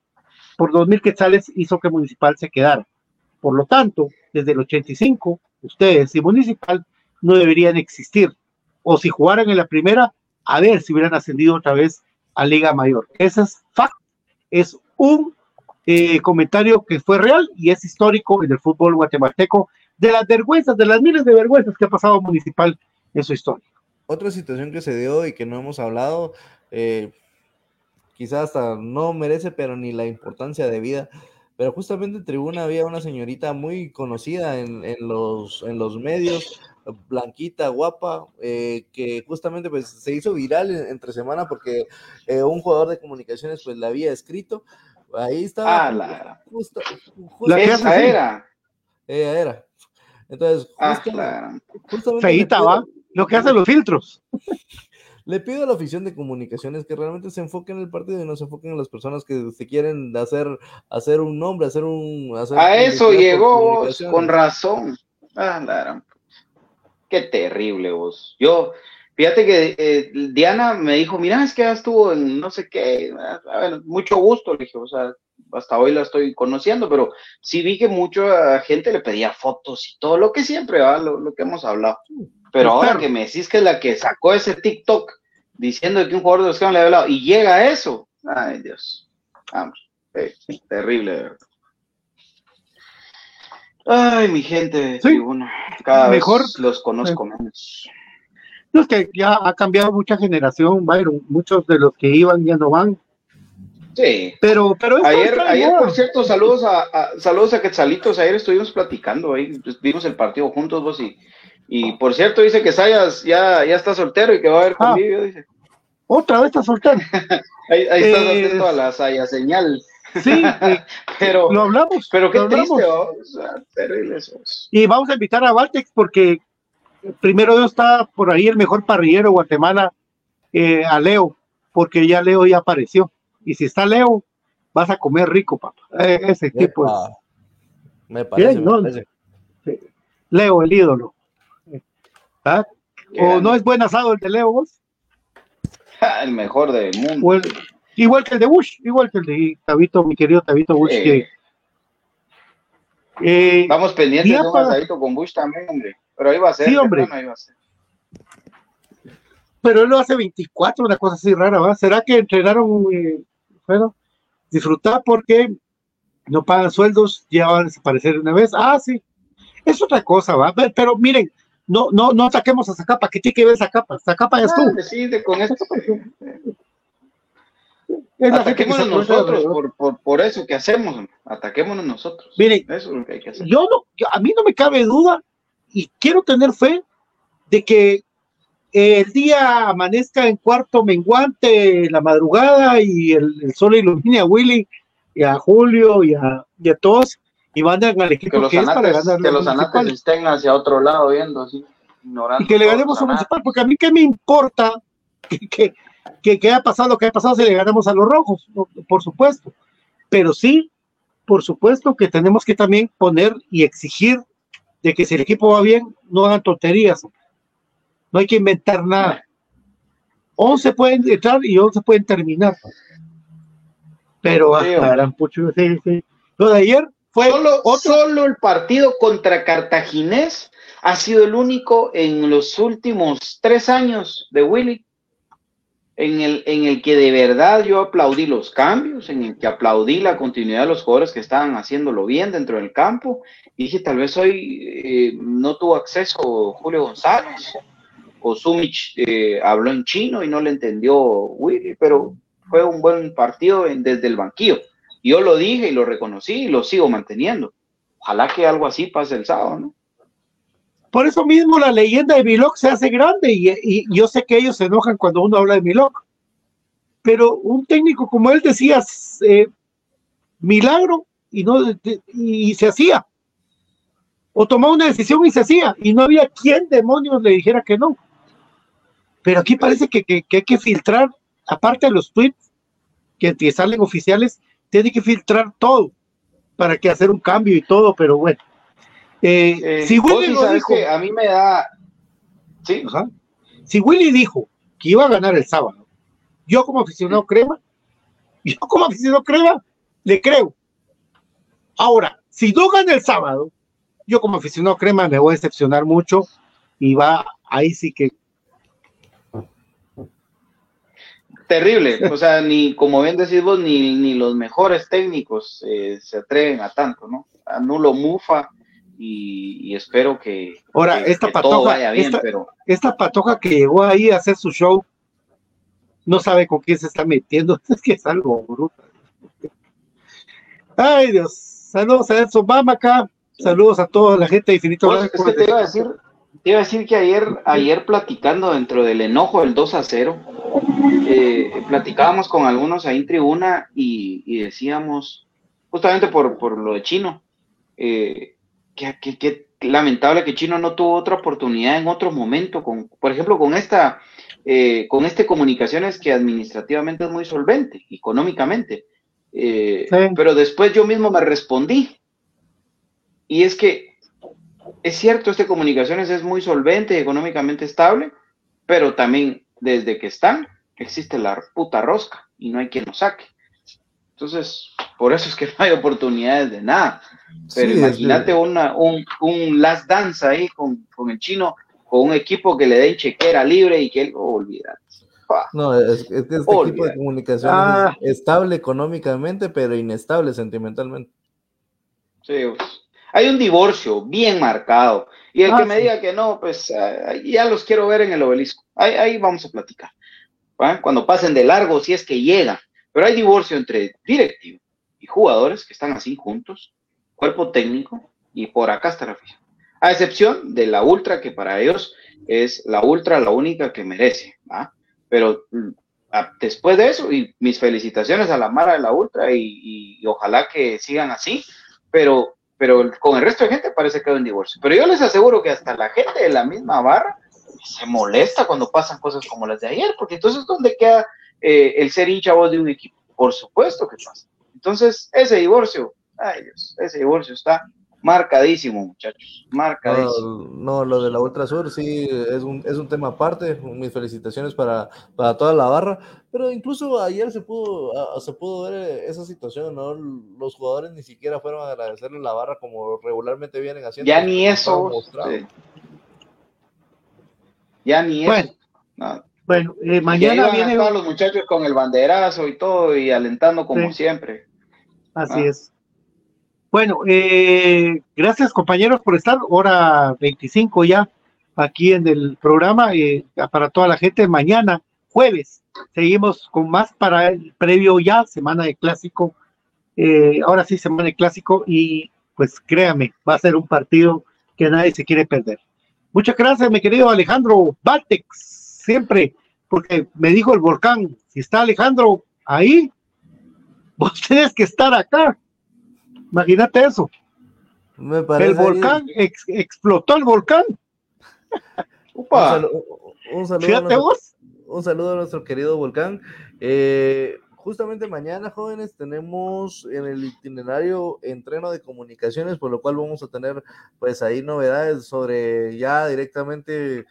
por 2.000 quetzales, hizo que Municipal se quedara. Por lo tanto, desde el 85, ustedes y Municipal no deberían existir. O si jugaran en la primera, a ver si hubieran ascendido otra vez a Liga Mayor. Ese es fact, es un eh, comentario que fue real y es histórico en el fútbol guatemalteco, de las vergüenzas, de las miles de vergüenzas que ha pasado Municipal en su historia. Otra situación que se dio y que no hemos hablado, eh, quizás hasta no merece, pero ni la importancia de vida, pero justamente en tribuna había una señorita muy conocida en, los, en los medios, blanquita, guapa, eh, que justamente pues se hizo viral entre semana porque eh, un jugador de comunicaciones pues la había escrito. Ahí estaba. Ah, la, justo, la esa era. Ella era. Entonces, ah, Feita, va. Lo que hacen los filtros. Le pido a la afición de comunicaciones que realmente se enfoquen en el partido y no se enfoquen en las personas que se quieren hacer, hacer un nombre, hacer un... a eso llegó con razón. Ah, la Qué terrible vos. Yo, fíjate que eh, Diana me dijo, mira, es que ya estuvo en no sé qué, ah, mucho gusto, le dije, o sea, hasta hoy la estoy conociendo, pero sí vi que mucha gente le pedía fotos y todo lo que siempre, va, lo, que hemos hablado. Pero ahora que me decís que es la que sacó ese TikTok diciendo que un jugador de los que le había hablado y llega a eso, ay Dios, vamos, eh, terrible, de verdad. Ay, mi gente sí. cada Mejor, vez los conozco menos. es que ya ha cambiado mucha generación, Byron. Muchos de los que iban ya no van. Sí. Pero, pero ayer, ayer, por cierto, saludos a, saludos a Quetzalitos. Ayer estuvimos platicando ahí, pues, vimos el partido juntos vos y, y por cierto dice que Sayas ya, ya está soltero y que va a haber ah. convivio, dice. Otra vez está soltero. ahí, ahí estás eh, atento a la Saya señal. Sí, pero lo hablamos. Pero qué triste, Y vamos a invitar a Valtex porque primero Dios está por ahí el mejor parrillero de Guatemala, eh, a Leo, porque ya Leo ya apareció. Y si está Leo, vas a comer rico, papá. Eh, ese tipo es. Me parece, Leo, el ídolo. ¿Ah? ¿O no es buen asado el de Leo vos? el mejor del mundo. Igual que el de Bush, igual que el de Tabito, mi querido Tabito Bush, que eh, Vamos pendientes de un asadito con Bush también, hombre. Pero ahí va a ser. Sí, hombre. Pero él lo hace 24, una cosa así rara, ¿va? ¿Será que entrenaron, eh, bueno, disfrutar porque no pagan sueldos, ya van a desaparecer una vez? Ah, sí. Es otra cosa, ¿va? Pero miren, no, no, no saquemos a Zacapa, que tiene que ver Zacapa. Zacapa ya estuvo. Ah, sí, con esto. Ataquémonos nosotros por, por, por, eso que hacemos, ataquémonos nosotros. Miren, eso es lo que hay que hacer. Yo no, a mí no me cabe duda y quiero tener fe de que el día amanezca en cuarto menguante, la madrugada y el, sol ilumine a Willy y a Julio y a, y a todos y van al equipo que, que es para ganar. Que los anates estén hacia otro lado viendo así, ignorando. Y que le ganemos a Municipal, porque a mí qué me importa que, que que, que haya pasado lo que haya pasado si le ganamos a los rojos, por supuesto. Pero sí, por supuesto que tenemos que también poner y exigir de que si el equipo va bien, no hagan tonterías. No hay que inventar nada. 11 pueden entrar y 11 pueden terminar. Pero ah, lo de ayer fue solo, solo el partido contra Cartaginés ha sido el único en los últimos tres años de Willy en el, en el que de verdad yo aplaudí los cambios, en el que aplaudí la continuidad de los jugadores que estaban haciéndolo bien dentro del campo. Y dije, tal vez hoy eh, no tuvo acceso Julio González, o Sumich eh, habló en chino y no le entendió pero fue un buen partido desde el banquillo. Yo lo dije y lo reconocí y lo sigo manteniendo. Ojalá que algo así pase el sábado, ¿no? Por eso mismo la leyenda de Milok se hace grande y, yo sé que ellos se enojan cuando uno habla de Milok. Pero un técnico como él decía, eh, milagro y, no, y se hacía. O tomaba una decisión y se hacía. Y no había quien demonios le dijera que no. Pero aquí parece que, hay que filtrar, aparte de los tweets que, que salen oficiales, tiene que filtrar todo para que hacer un cambio y todo, pero bueno. Eh, eh, si Willy dijo, a mí me da. ¿Sí? Si Willy dijo que iba a ganar el sábado, yo como aficionado crema, yo como aficionado crema, le creo. Ahora, si no gana el sábado, yo como aficionado crema me voy a decepcionar mucho y va ahí sí que. Terrible, o sea, ni como bien decís vos, ni, ni los mejores técnicos eh, se atreven a tanto, ¿no? Anulo Mufa, y, espero que, Ahora, esta patoja, todo vaya bien, esta, pero... esta patoja que llegó ahí a hacer su show, no sabe con quién se está metiendo, es que es algo bruto. Ay, Dios, saludos a Edson Obama acá, saludos a toda la gente de Infinito pues, es que te iba a decir, te iba a decir que ayer, ayer platicando dentro del enojo del 2 a 0, eh, platicábamos con algunos ahí en tribuna y, decíamos, justamente por, por lo de Chino, eh, que, lamentable que Chino no tuvo otra oportunidad en otro momento, con, por ejemplo, con esta, eh, con este comunicaciones que administrativamente es muy solvente, económicamente. Eh, pero después yo mismo me respondí. Y es que es cierto, este comunicaciones es muy solvente económicamente estable, pero también desde que están existe la puta rosca y no hay quien lo saque. Entonces, por eso es que no hay oportunidades de nada. Pero imagínate una, un, un last dance ahí con, con, el chino, con un equipo que le den chequera libre y que él, oh, olvídate. No, es, que este tipo de comunicación es ah. estable económicamente, pero inestable sentimentalmente. Sí, pues, hay un divorcio bien marcado. Y el que ah, me diga que no, pues ah, ya los quiero ver en el obelisco. Ahí, ahí vamos a platicar. Cuando pasen de largo, si es que llegan pero hay divorcio entre directivo y jugadores que están así juntos, cuerpo técnico, y por acá está la afición. A excepción de la ultra, que para ellos es la ultra la única que merece. Pero mm, después de eso, y mis felicitaciones a la Mara de la ultra, y, ojalá que sigan así, pero, pero con el resto de gente parece que hay un divorcio. Pero yo les aseguro que hasta la gente de la misma barra se molesta cuando pasan cosas como las de ayer, porque entonces, ¿dónde queda eh, el ser hincha voz de un equipo. Por supuesto que pasa. Entonces, ese divorcio, ay Dios, ese divorcio está marcadísimo, muchachos, marcadísimo. No, lo de la Ultra Sur sí es un, es un tema aparte. Mis felicitaciones para, para toda la barra, pero incluso ayer se pudo, se pudo ver esa situación, ¿no? Los jugadores ni siquiera fueron a agradecerle la barra como regularmente vienen haciendo. Ya ni eso. Ya ni eso. Bueno, eh, mañana vienen todos los muchachos con el banderazo y todo y alentando como siempre. Así ah. es. Bueno, eh, gracias compañeros por estar, hora 25 ya aquí en el programa eh, para toda la gente. Mañana, jueves, seguimos con más para el previo ya, semana de clásico. Eh, ahora sí, semana de clásico y pues créame, va a ser un partido que nadie se quiere perder. Muchas gracias, mi querido Alejandro Baltex, siempre, porque me dijo el volcán, si está Alejandro ahí, vos tenés que estar acá. Imagínate eso. el volcán, explotó el volcán. Un, saludo, a nuestro, un, saludo, a nuestro, querido volcán. Eh, justamente mañana, jóvenes, tenemos en el itinerario entreno de comunicaciones, por lo cual vamos a tener pues ahí novedades sobre ya directamente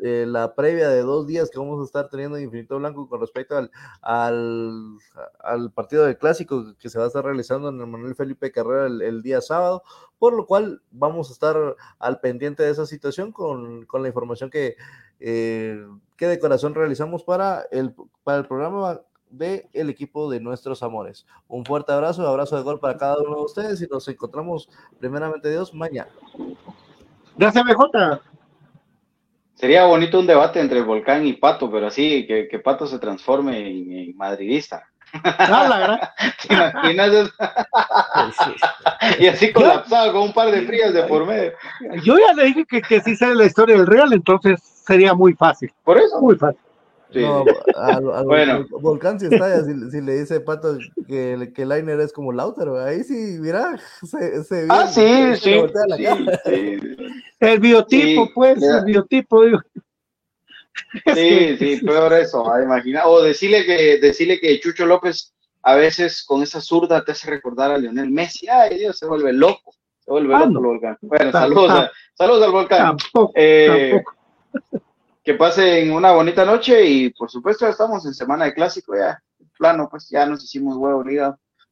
eh, la previa de dos días que vamos a estar teniendo en Infinito Blanco con respecto al, al, partido de clásico que se va a estar realizando en el Manuel Felipe Carrera el, día sábado, por lo cual vamos a estar al pendiente de esa situación con, la información que, eh, que de corazón realizamos para el, para el programa de el equipo de nuestros amores. Un fuerte abrazo, abrazo de gol para cada uno de ustedes y nos encontramos primeramente Dios mañana. Gracias, BJ. Sería bonito un debate entre el Volcán y Pato, pero así, que, que Pato se transforme en, madridista. Ah, la verdad. ¿Te imaginas y así colapsado con un par de frías de por medio. Yo ya le dije que, que sí sabe la historia del Real, entonces sería muy fácil. Por eso. Muy fácil. No, al, bueno. Volcán si está, si, si, le dice Pato que, que Liner es como Lautaro, ahí sí, mira, se, se Ah, sí, sí, El biotipo, pues, el biotipo, digo. Sí, sí, peor eso, ah, imagina. O decirle que, decirle que Chucho López a veces con esa zurda te hace recordar a Lionel Messi. Ay, Dios, se vuelve loco. Se vuelve ah, loco el volcán. Bueno, saludos, saludos al volcán. Tampoco, eh, tampoco que pasen una bonita noche y por supuesto estamos en semana de clásico ya, plano, pues ya nos hicimos huevo.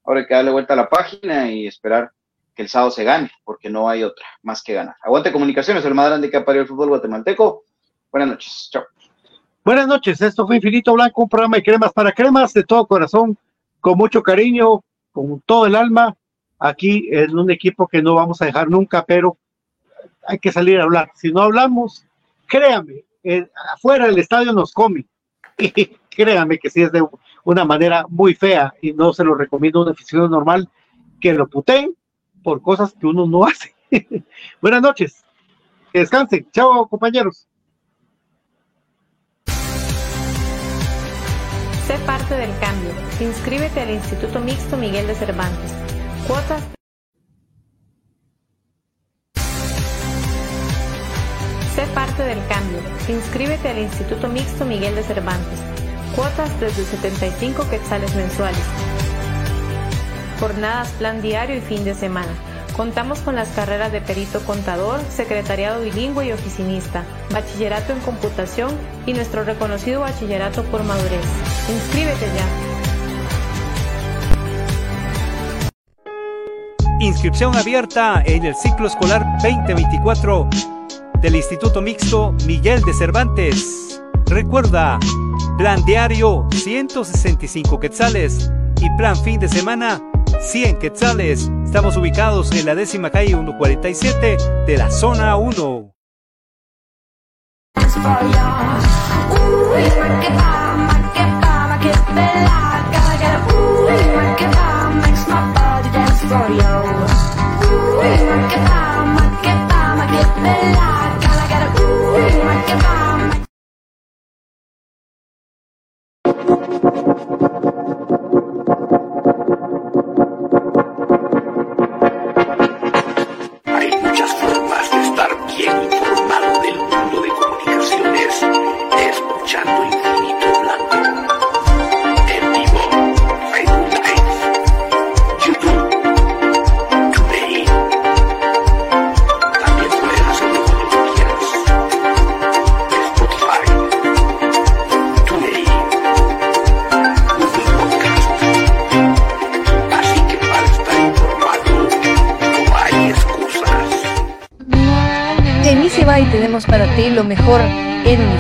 Ahora hay que darle vuelta a la página y esperar que el sábado se gane, porque no hay otra más que ganar. Aguante comunicaciones, el más grande que fútbol guatemalteco. Buenas noches, chao. Buenas noches, esto fue Infinito Blanco, un programa de cremas para cremas de todo corazón, con mucho cariño, con todo el alma, aquí en un equipo que no vamos a dejar nunca, pero hay que salir a hablar. Si no hablamos, créame, afuera del estadio nos come. Y créanme que sí es de una manera muy fea y no se lo recomiendo a un aficionado normal que lo puteen por cosas que uno no hace. Buenas noches. Que descansen. Chao, compañeros. Sé parte del cambio. Inscríbete al Instituto Mixto Miguel de Cervantes. Cuotas Sé parte del cambio. Inscríbete al Instituto Mixto Miguel de Cervantes. Cuotas desde 75 quetzales mensuales. Jornadas, plan diario y fin de semana. Contamos con las carreras de perito contador, secretariado bilingüe y oficinista, bachillerato en computación y nuestro reconocido bachillerato por madurez. Inscríbete ya. Inscripción abierta en el ciclo escolar 2024 del Instituto Mixto Miguel de Cervantes. Recuerda, plan diario 165 quetzales y plan fin de semana 100 quetzales. Estamos ubicados en la décima calle 147 de la zona 1. for you.